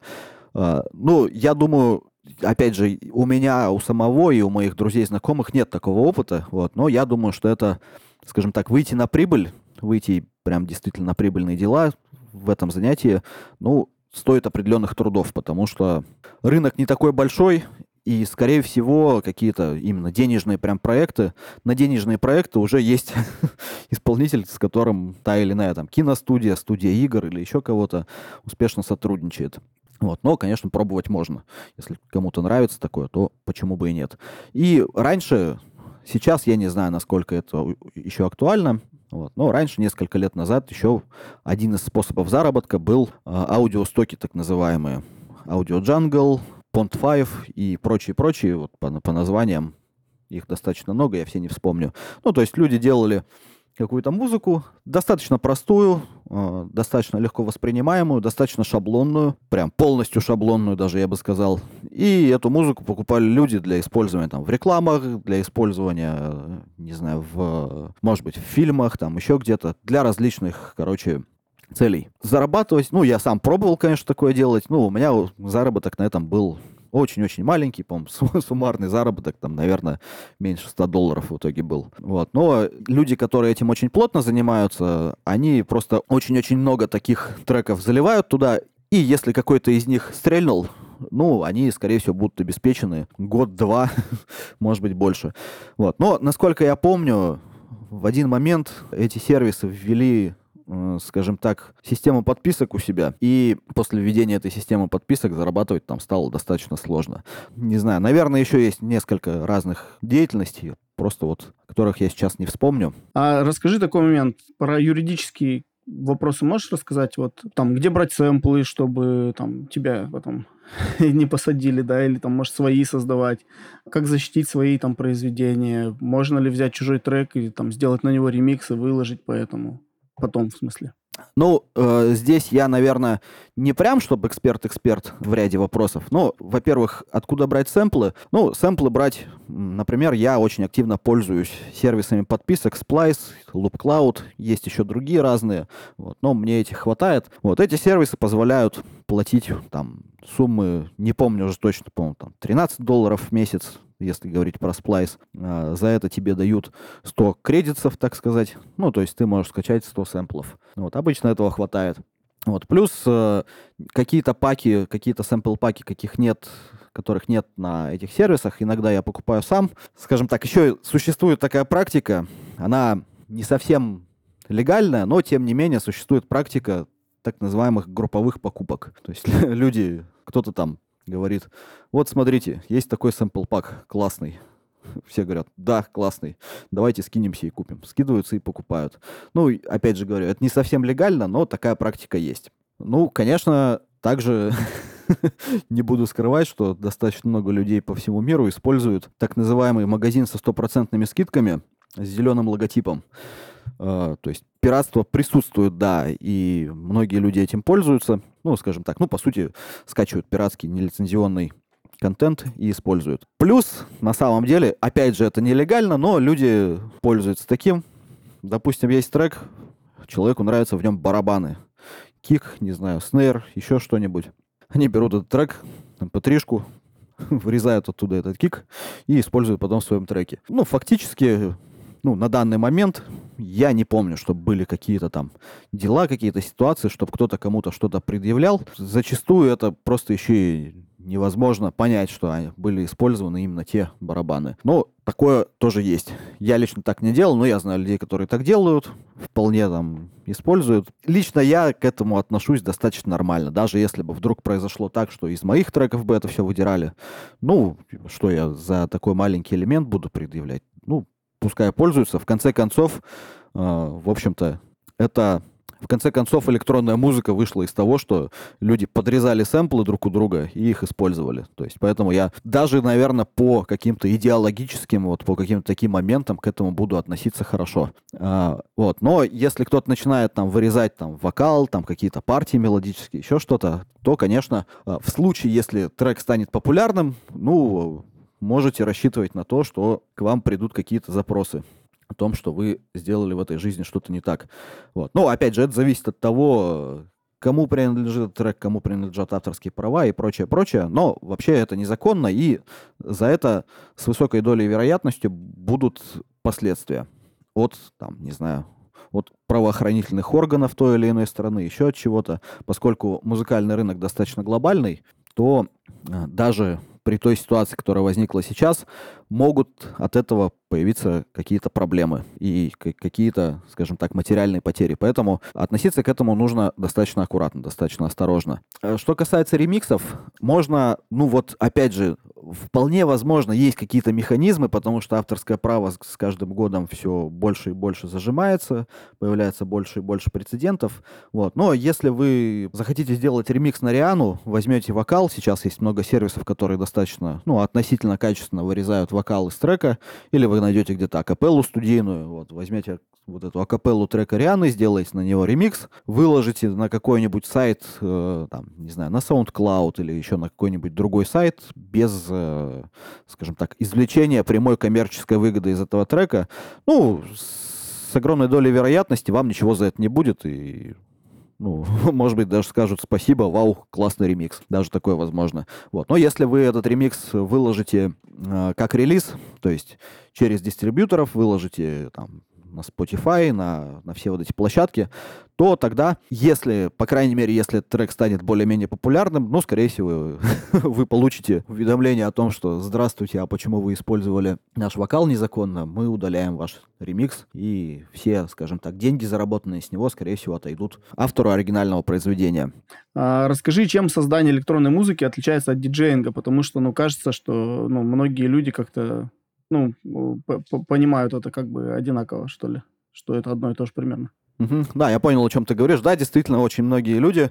А, ну, я думаю, опять же, у меня, у самого и у моих друзей, знакомых нет такого опыта, вот, но я думаю, что это, скажем так, выйти на прибыль, выйти прям действительно на прибыльные дела в этом занятии, ну, стоит определенных трудов, потому что рынок не такой большой, и, скорее всего, какие-то именно денежные прям проекты. На денежные проекты уже есть исполнитель, с которым та или иная там киностудия, студия игр или еще кого-то успешно сотрудничает. Вот. Но, конечно, пробовать можно. Если кому-то нравится такое, то почему бы и нет. И раньше, сейчас я не знаю, насколько это еще актуально, вот. Но раньше, несколько лет назад, еще один из способов заработка был э, аудиостоки, так называемые. Аудио Джангл, Pond5 и прочие-прочие, вот по, по названиям их достаточно много, я все не вспомню. Ну, то есть люди делали какую-то музыку, достаточно простую, э, достаточно легко воспринимаемую, достаточно шаблонную, прям полностью шаблонную даже, я бы сказал. И эту музыку покупали люди для использования там в рекламах, для использования, э, не знаю, в, может быть, в фильмах, там еще где-то, для различных, короче, целей. Зарабатывать, ну, я сам пробовал, конечно, такое делать, ну, у меня заработок на этом был очень-очень маленький, по-моему, суммарный заработок, там, наверное, меньше 100 долларов в итоге был. Вот. Но люди, которые этим очень плотно занимаются, они просто очень-очень много таких треков заливают туда, и если какой-то из них стрельнул, ну, они, скорее всего, будут обеспечены год-два, может быть, больше. Вот. Но, насколько я помню, в один момент эти сервисы ввели скажем так, систему подписок у себя. И после введения этой системы подписок зарабатывать там стало достаточно сложно. Не знаю, наверное, еще есть несколько разных деятельностей, просто вот которых я сейчас не вспомню. А расскажи такой момент про юридический вопросы можешь рассказать? Вот там, где брать сэмплы, чтобы там тебя потом не посадили, да, или там, может, свои создавать? Как защитить свои там произведения? Можно ли взять чужой трек и там сделать на него ремикс и выложить поэтому? Потом, в смысле. Ну, э, здесь я, наверное, не прям, чтобы эксперт-эксперт в ряде вопросов. Ну, во-первых, откуда брать сэмплы? Ну, сэмплы брать, например, я очень активно пользуюсь сервисами подписок Splice, LoopCloud, есть еще другие разные, вот, но мне этих хватает. Вот эти сервисы позволяют платить там суммы, не помню уже точно, по-моему, там 13 долларов в месяц, если говорить про сплайс, а, за это тебе дают 100 кредитов, так сказать. Ну, то есть ты можешь скачать 100 сэмплов. Вот, обычно этого хватает. Вот, плюс э, какие-то паки, какие-то сэмпл-паки, каких нет, которых нет на этих сервисах, иногда я покупаю сам. Скажем так, еще существует такая практика, она не совсем легальная, но тем не менее существует практика так называемых групповых покупок. То есть люди, кто-то там говорит, вот смотрите, есть такой sample пак классный. Все говорят, да, классный, давайте скинемся и купим. Скидываются и покупают. Ну, опять же говорю, это не совсем легально, но такая практика есть. Ну, конечно, также не буду скрывать, что достаточно много людей по всему миру используют так называемый магазин со стопроцентными скидками с зеленым логотипом. Uh, то есть пиратство присутствует, да, и многие люди этим пользуются. Ну, скажем так, ну, по сути, скачивают пиратский нелицензионный контент и используют. Плюс, на самом деле, опять же, это нелегально, но люди пользуются таким. Допустим, есть трек, человеку нравятся в нем барабаны. Кик, не знаю, снейр, еще что-нибудь. Они берут этот трек, mp3-шку, вырезают оттуда этот кик и используют потом в своем треке. Ну, фактически, ну, на данный момент я не помню, чтобы были какие-то там дела, какие-то ситуации, чтобы кто-то кому-то что-то предъявлял. Зачастую это просто еще и невозможно понять, что были использованы именно те барабаны. Но такое тоже есть. Я лично так не делал, но я знаю людей, которые так делают, вполне там используют. Лично я к этому отношусь достаточно нормально. Даже если бы вдруг произошло так, что из моих треков бы это все выдирали, ну, что я за такой маленький элемент буду предъявлять? Ну, пускай пользуются. В конце концов, э, в общем-то, это в конце концов, электронная музыка вышла из того, что люди подрезали сэмплы друг у друга и их использовали. То есть, поэтому я даже, наверное, по каким-то идеологическим, вот по каким-то таким моментам к этому буду относиться хорошо. А, вот. Но если кто-то начинает там вырезать там вокал, там какие-то партии мелодические, еще что-то, то, конечно, а, в случае, если трек станет популярным, ну, можете рассчитывать на то, что к вам придут какие-то запросы о том, что вы сделали в этой жизни что-то не так. Вот. Но, опять же, это зависит от того, кому принадлежит трек, кому принадлежат авторские права и прочее, прочее. Но вообще это незаконно, и за это с высокой долей вероятности будут последствия от, там, не знаю, от правоохранительных органов той или иной страны, еще от чего-то. Поскольку музыкальный рынок достаточно глобальный, то а, даже при той ситуации, которая возникла сейчас, могут от этого появиться какие-то проблемы и какие-то, скажем так, материальные потери. Поэтому относиться к этому нужно достаточно аккуратно, достаточно осторожно. Э, что касается ремиксов, можно, ну вот, опять же, вполне возможно, есть какие-то механизмы, потому что авторское право с каждым годом все больше и больше зажимается, появляется больше и больше прецедентов. Вот. Но если вы захотите сделать ремикс на Риану, возьмете вокал, сейчас есть много сервисов, которые достаточно, ну, относительно качественно вырезают вокал из трека, или вы найдете где-то акапеллу студийную, вот, возьмете вот эту акапеллу трека Рианы, сделаете на него ремикс, выложите на какой-нибудь сайт, э, там, не знаю, на SoundCloud или еще на какой-нибудь другой сайт без, э, скажем так, извлечения прямой коммерческой выгоды из этого трека, ну, с огромной долей вероятности вам ничего за это не будет, и ну, может быть, даже скажут спасибо, вау, классный ремикс. Даже такое возможно. Вот. Но если вы этот ремикс выложите э, как релиз, то есть через дистрибьюторов выложите там на Spotify, на, на все вот эти площадки, то тогда, если, по крайней мере, если трек станет более-менее популярным, ну, скорее всего, вы получите уведомление о том, что «Здравствуйте, а почему вы использовали наш вокал незаконно? Мы удаляем ваш ремикс, и все, скажем так, деньги, заработанные с него, скорее всего, отойдут автору оригинального произведения». А, расскажи, чем создание электронной музыки отличается от диджеинга, потому что, ну, кажется, что ну, многие люди как-то ну, понимают это как бы одинаково, что ли, что это одно и то же примерно. Угу. Да, я понял, о чем ты говоришь. Да, действительно, очень многие люди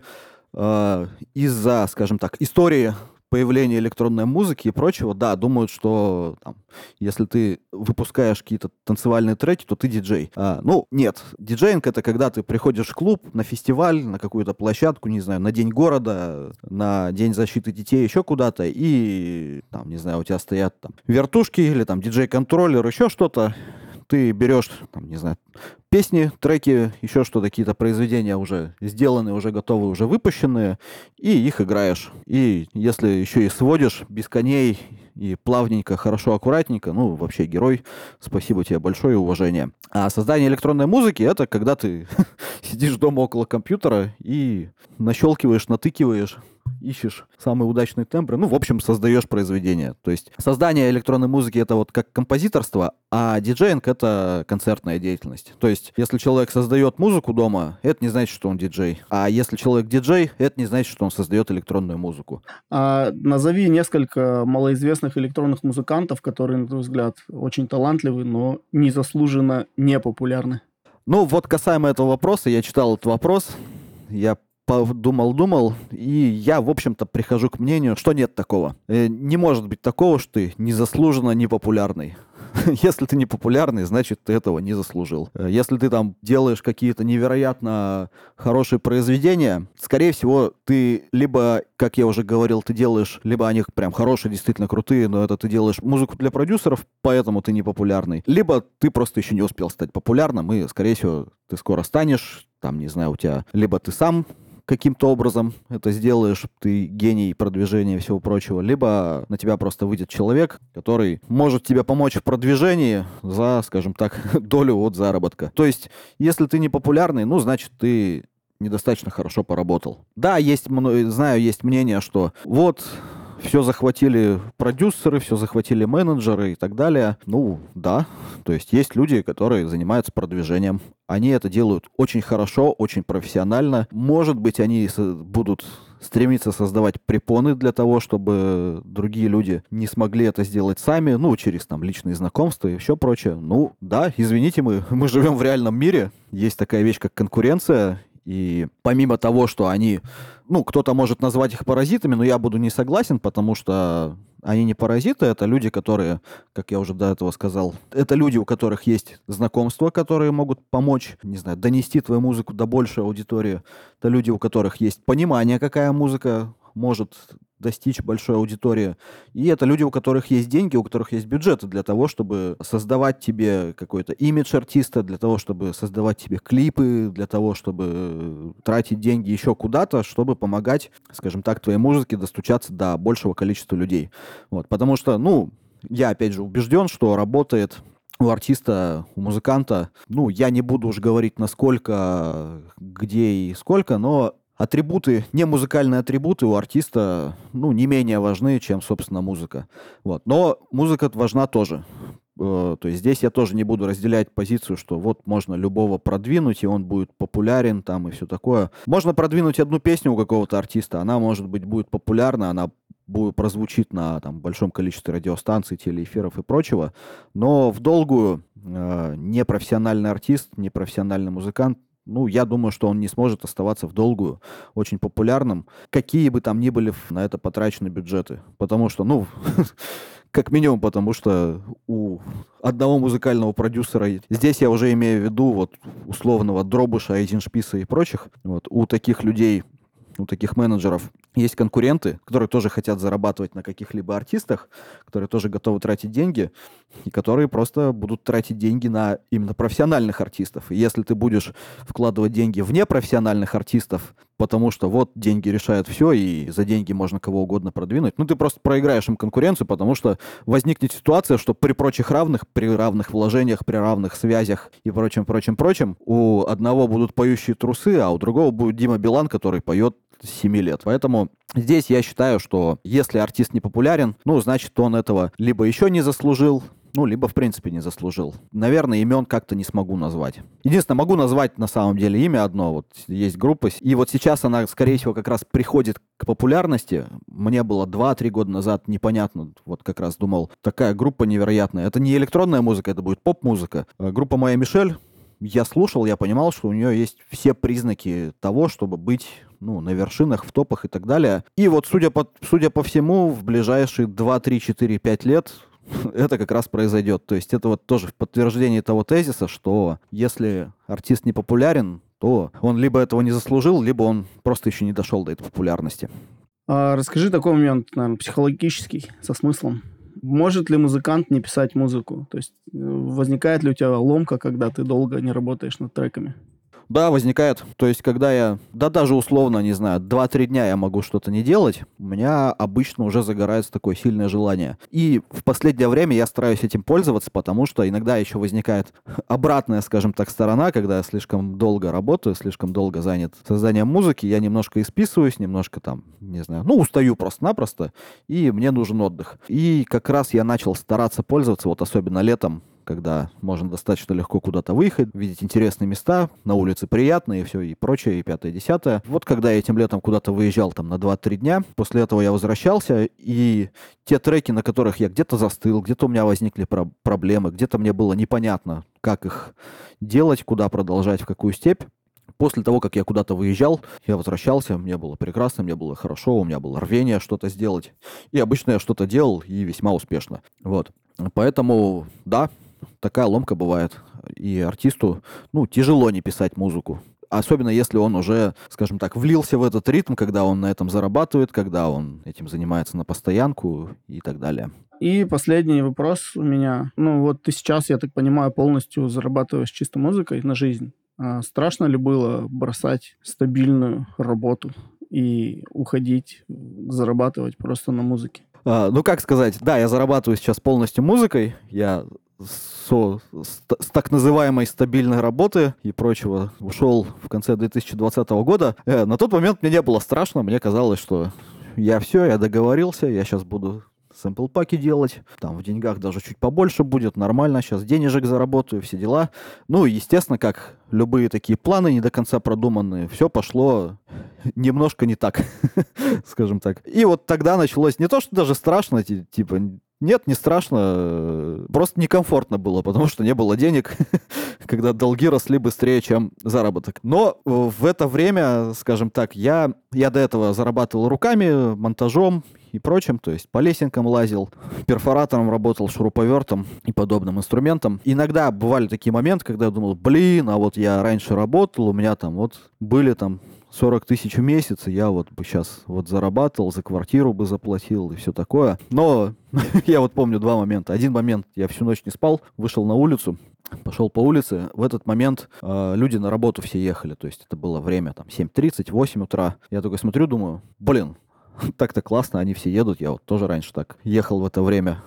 э, из-за, скажем так, истории появления электронной музыки и прочего, да, думают, что там, если ты выпускаешь какие-то танцевальные треки, то ты диджей. А, ну, нет. Диджейнг — это когда ты приходишь в клуб, на фестиваль, на какую-то площадку, не знаю, на День города, на День защиты детей, еще куда-то, и, там, не знаю, у тебя стоят там вертушки или там диджей-контроллер, еще что-то, ты берешь, там, не знаю, песни, треки, еще что-то, какие-то произведения уже сделанные, уже готовые, уже выпущенные, и их играешь. И если еще и сводишь без коней и плавненько, хорошо, аккуратненько, ну, вообще герой, спасибо тебе большое уважение. А создание электронной музыки — это когда ты сидишь дома около компьютера и нащелкиваешь, натыкиваешь ищешь самые удачные тембры, ну, в общем, создаешь произведение. То есть создание электронной музыки — это вот как композиторство, а диджеинг — это концертная деятельность. То есть если человек создает музыку дома, это не значит, что он диджей. А если человек диджей, это не значит, что он создает электронную музыку. А назови несколько малоизвестных электронных музыкантов, которые, на твой взгляд, очень талантливы, но незаслуженно не популярны. Ну, вот касаемо этого вопроса, я читал этот вопрос, я подумал-думал, и я, в общем-то, прихожу к мнению, что нет такого. Э, не может быть такого, что ты незаслуженно непопулярный. если ты не популярный, значит, ты этого не заслужил. Э, если ты там делаешь какие-то невероятно хорошие произведения, скорее всего, ты либо, как я уже говорил, ты делаешь, либо они прям хорошие, действительно крутые, но это ты делаешь музыку для продюсеров, поэтому ты не популярный. Либо ты просто еще не успел стать популярным, и, скорее всего, ты скоро станешь, там, не знаю, у тебя либо ты сам каким-то образом это сделаешь, ты гений продвижения и всего прочего, либо на тебя просто выйдет человек, который может тебе помочь в продвижении за, скажем так, долю от заработка. То есть, если ты не популярный, ну, значит, ты недостаточно хорошо поработал. Да, есть, знаю, есть мнение, что вот все захватили продюсеры, все захватили менеджеры и так далее. Ну, да. То есть есть люди, которые занимаются продвижением. Они это делают очень хорошо, очень профессионально. Может быть, они будут стремиться создавать препоны для того, чтобы другие люди не смогли это сделать сами, ну, через там личные знакомства и все прочее. Ну, да, извините, мы, мы живем в реальном мире, есть такая вещь, как конкуренция, и помимо того, что они, ну, кто-то может назвать их паразитами, но я буду не согласен, потому что они не паразиты, это люди, которые, как я уже до этого сказал, это люди, у которых есть знакомства, которые могут помочь, не знаю, донести твою музыку до большей аудитории. Это люди, у которых есть понимание, какая музыка может достичь большой аудитории. И это люди, у которых есть деньги, у которых есть бюджеты для того, чтобы создавать тебе какой-то имидж артиста, для того, чтобы создавать тебе клипы, для того, чтобы тратить деньги еще куда-то, чтобы помогать, скажем так, твоей музыке достучаться до большего количества людей. Вот. Потому что, ну, я, опять же, убежден, что работает у артиста, у музыканта, ну, я не буду уж говорить, насколько, где и сколько, но атрибуты, не музыкальные атрибуты у артиста, ну, не менее важны, чем, собственно, музыка. Вот. Но музыка важна тоже. Э, то есть здесь я тоже не буду разделять позицию, что вот можно любого продвинуть, и он будет популярен там и все такое. Можно продвинуть одну песню у какого-то артиста, она, может быть, будет популярна, она будет прозвучит на там, большом количестве радиостанций, телеэфиров и прочего, но в долгую э, непрофессиональный артист, непрофессиональный музыкант ну, я думаю, что он не сможет оставаться в долгую очень популярным, какие бы там ни были на это потрачены бюджеты. Потому что, ну, как минимум, потому что у одного музыкального продюсера, здесь я уже имею в виду вот условного Дробыша, Эйзеншписа и прочих, вот, у таких людей у таких менеджеров есть конкуренты, которые тоже хотят зарабатывать на каких-либо артистах, которые тоже готовы тратить деньги, и которые просто будут тратить деньги на именно профессиональных артистов. И если ты будешь вкладывать деньги в непрофессиональных артистов, потому что вот деньги решают все, и за деньги можно кого угодно продвинуть, ну ты просто проиграешь им конкуренцию, потому что возникнет ситуация, что при прочих равных, при равных вложениях, при равных связях и прочем, прочем, прочем, у одного будут поющие трусы, а у другого будет Дима Билан, который поет 7 лет. Поэтому здесь я считаю, что если артист не популярен, ну, значит, он этого либо еще не заслужил, ну, либо, в принципе, не заслужил. Наверное, имен как-то не смогу назвать. Единственное, могу назвать на самом деле имя одно. Вот есть группа. И вот сейчас она, скорее всего, как раз приходит к популярности. Мне было 2-3 года назад непонятно. Вот как раз думал, такая группа невероятная. Это не электронная музыка, это будет поп-музыка. А группа «Моя Мишель» я слушал, я понимал, что у нее есть все признаки того, чтобы быть ну, на вершинах, в топах и так далее. И вот, судя по, судя по всему, в ближайшие 2, 3, 4, 5 лет это как раз произойдет. То есть это вот тоже в подтверждение того тезиса, что если артист не популярен, то он либо этого не заслужил, либо он просто еще не дошел до этой популярности. А расскажи такой момент, наверное, психологический, со смыслом. Может ли музыкант не писать музыку? То есть э, возникает ли у тебя ломка, когда ты долго не работаешь над треками? Да, возникает. То есть, когда я, да даже условно, не знаю, 2-3 дня я могу что-то не делать, у меня обычно уже загорается такое сильное желание. И в последнее время я стараюсь этим пользоваться, потому что иногда еще возникает обратная, скажем так, сторона, когда я слишком долго работаю, слишком долго занят созданием музыки, я немножко исписываюсь, немножко там, не знаю, ну, устаю просто-напросто, и мне нужен отдых. И как раз я начал стараться пользоваться, вот особенно летом, когда можно достаточно легко куда-то выехать, видеть интересные места, на улице приятно и все, и прочее, и пятое, и десятое. Вот когда я этим летом куда-то выезжал там на 2-3 дня, после этого я возвращался, и те треки, на которых я где-то застыл, где-то у меня возникли про- проблемы, где-то мне было непонятно, как их делать, куда продолжать, в какую степь, После того, как я куда-то выезжал, я возвращался, мне было прекрасно, мне было хорошо, у меня было рвение что-то сделать. И обычно я что-то делал, и весьма успешно. Вот. Поэтому, да, такая ломка бывает. И артисту, ну, тяжело не писать музыку. Особенно если он уже, скажем так, влился в этот ритм, когда он на этом зарабатывает, когда он этим занимается на постоянку и так далее. И последний вопрос у меня. Ну вот ты сейчас, я так понимаю, полностью зарабатываешь чисто музыкой на жизнь. А страшно ли было бросать стабильную работу и уходить, зарабатывать просто на музыке? А, ну, как сказать, да, я зарабатываю сейчас полностью музыкой. Я со, с, с так называемой стабильной работы и прочего ушел в конце 2020 года. Э, на тот момент мне не было страшно, мне казалось, что я все, я договорился, я сейчас буду сэмпл-паки делать, там в деньгах даже чуть побольше будет, нормально, сейчас денежек заработаю, все дела. Ну, естественно, как любые такие планы не до конца продуманные, все пошло немножко не так, скажем так. И вот тогда началось не то, что даже страшно, типа, нет, не страшно, просто некомфортно было, потому что не было денег, когда долги росли быстрее, чем заработок. Но в это время, скажем так, я, я до этого зарабатывал руками, монтажом и прочим, то есть по лесенкам лазил, перфоратором работал, шуруповертом и подобным инструментом. Иногда бывали такие моменты, когда я думал, блин, а вот я раньше работал, у меня там вот были там 40 тысяч в месяц, и я вот бы сейчас вот зарабатывал, за квартиру бы заплатил и все такое. Но я вот помню два момента. Один момент, я всю ночь не спал, вышел на улицу, пошел по улице. В этот момент э, люди на работу все ехали. То есть это было время там 7.30, 8 утра. Я такой смотрю, думаю, блин, так-то классно, они все едут. Я вот тоже раньше так ехал в это время.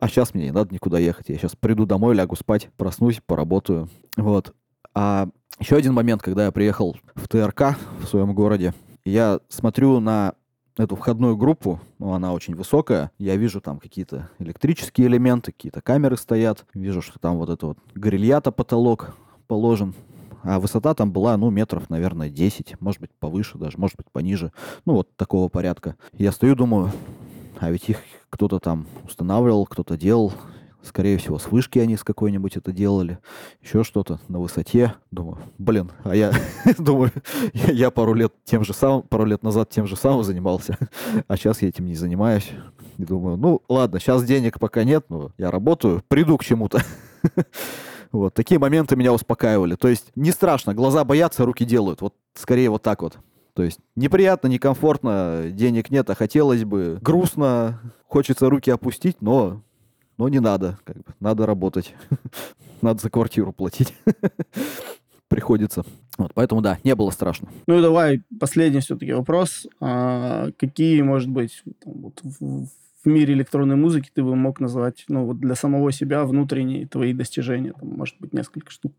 А сейчас мне не надо никуда ехать. Я сейчас приду домой, лягу спать, проснусь, поработаю. Вот. А еще один момент, когда я приехал в ТРК в своем городе, я смотрю на эту входную группу, ну, она очень высокая, я вижу там какие-то электрические элементы, какие-то камеры стоят, вижу, что там вот это вот грильята потолок положен, а высота там была, ну, метров, наверное, 10, может быть, повыше даже, может быть, пониже, ну, вот такого порядка. Я стою, думаю, а ведь их кто-то там устанавливал, кто-то делал, Скорее всего, с вышки они с какой-нибудь это делали. Еще что-то на высоте. Думаю, блин, а я думаю, я пару лет тем же самым, пару лет назад тем же самым занимался, а сейчас я этим не занимаюсь. И думаю, ну ладно, сейчас денег пока нет, но я работаю, приду к чему-то. Вот, такие моменты меня успокаивали. То есть не страшно, глаза боятся, руки делают. Вот скорее вот так вот. То есть неприятно, некомфортно, денег нет, а хотелось бы. Грустно, хочется руки опустить, но но не надо, как бы, надо работать. надо за квартиру платить. Приходится. Вот, поэтому да, не было страшно. Ну и давай последний все-таки вопрос. А, какие, может быть, там, вот, в, в мире электронной музыки ты бы мог назвать, ну вот для самого себя внутренние твои достижения? Там, может быть, несколько штук.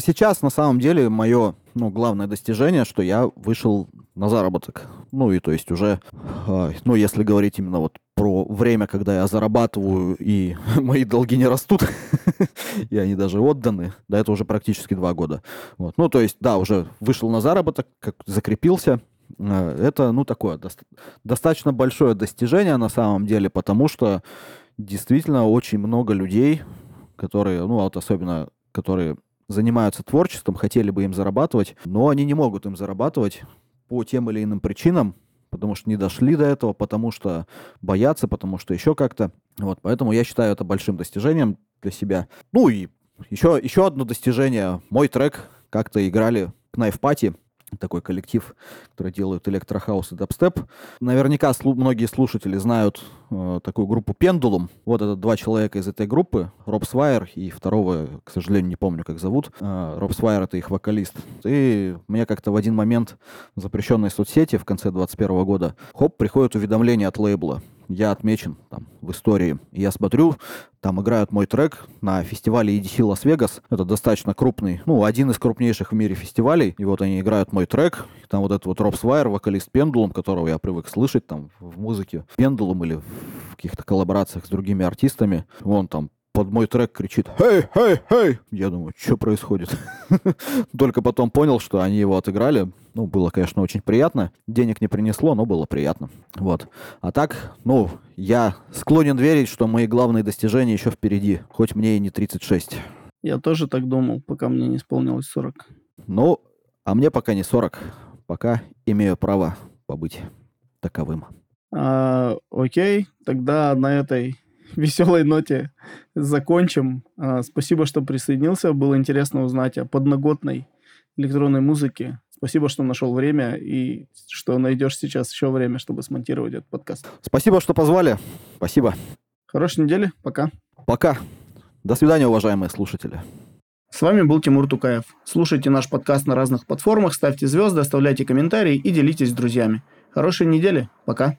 Сейчас, на самом деле, мое ну, главное достижение, что я вышел на заработок. Ну, и то есть уже, э, ну, если говорить именно вот про время, когда я зарабатываю, и мои долги не растут, и они даже отданы, да, это уже практически два года. Вот. Ну, то есть, да, уже вышел на заработок, как закрепился, э, это, ну, такое доста- достаточно большое достижение на самом деле, потому что действительно очень много людей, которые, ну, вот особенно, которые занимаются творчеством, хотели бы им зарабатывать, но они не могут им зарабатывать по тем или иным причинам, потому что не дошли до этого, потому что боятся, потому что еще как-то. Вот, поэтому я считаю это большим достижением для себя. Ну и еще, еще одно достижение. Мой трек как-то играли в Knife Party такой коллектив, который делают электрохаус и дабстеп. Наверняка слу- многие слушатели знают э, такую группу Pendulum. Вот это два человека из этой группы, Роб Свайер и второго, к сожалению, не помню, как зовут. Э, Роб Свайер — это их вокалист. И мне как-то в один момент в запрещенной соцсети в конце 2021 года, хоп, приходит уведомление от лейбла я отмечен там в истории. Я смотрю, там играют мой трек на фестивале EDC Лас-Вегас. Это достаточно крупный, ну, один из крупнейших в мире фестивалей. И вот они играют мой трек. Там вот этот вот Роб Свайер, вокалист Pendulum, которого я привык слышать там в музыке. Pendulum или в каких-то коллаборациях с другими артистами. Вон там под мой трек кричит «Хей, хей, хей!» Я думаю, что происходит? Только потом понял, что они его отыграли. Ну, было, конечно, очень приятно. Денег не принесло, но было приятно. Вот. А так, ну, я склонен верить, что мои главные достижения еще впереди, хоть мне и не 36. Я тоже так думал, пока мне не исполнилось 40. Ну, а мне пока не 40. Пока имею право побыть таковым. А, окей, тогда на этой веселой ноте закончим. А, спасибо, что присоединился. Было интересно узнать о подноготной электронной музыке. Спасибо, что нашел время и что найдешь сейчас еще время, чтобы смонтировать этот подкаст. Спасибо, что позвали. Спасибо. Хорошей недели. Пока. Пока. До свидания, уважаемые слушатели. С вами был Тимур Тукаев. Слушайте наш подкаст на разных платформах, ставьте звезды, оставляйте комментарии и делитесь с друзьями. Хорошей недели. Пока.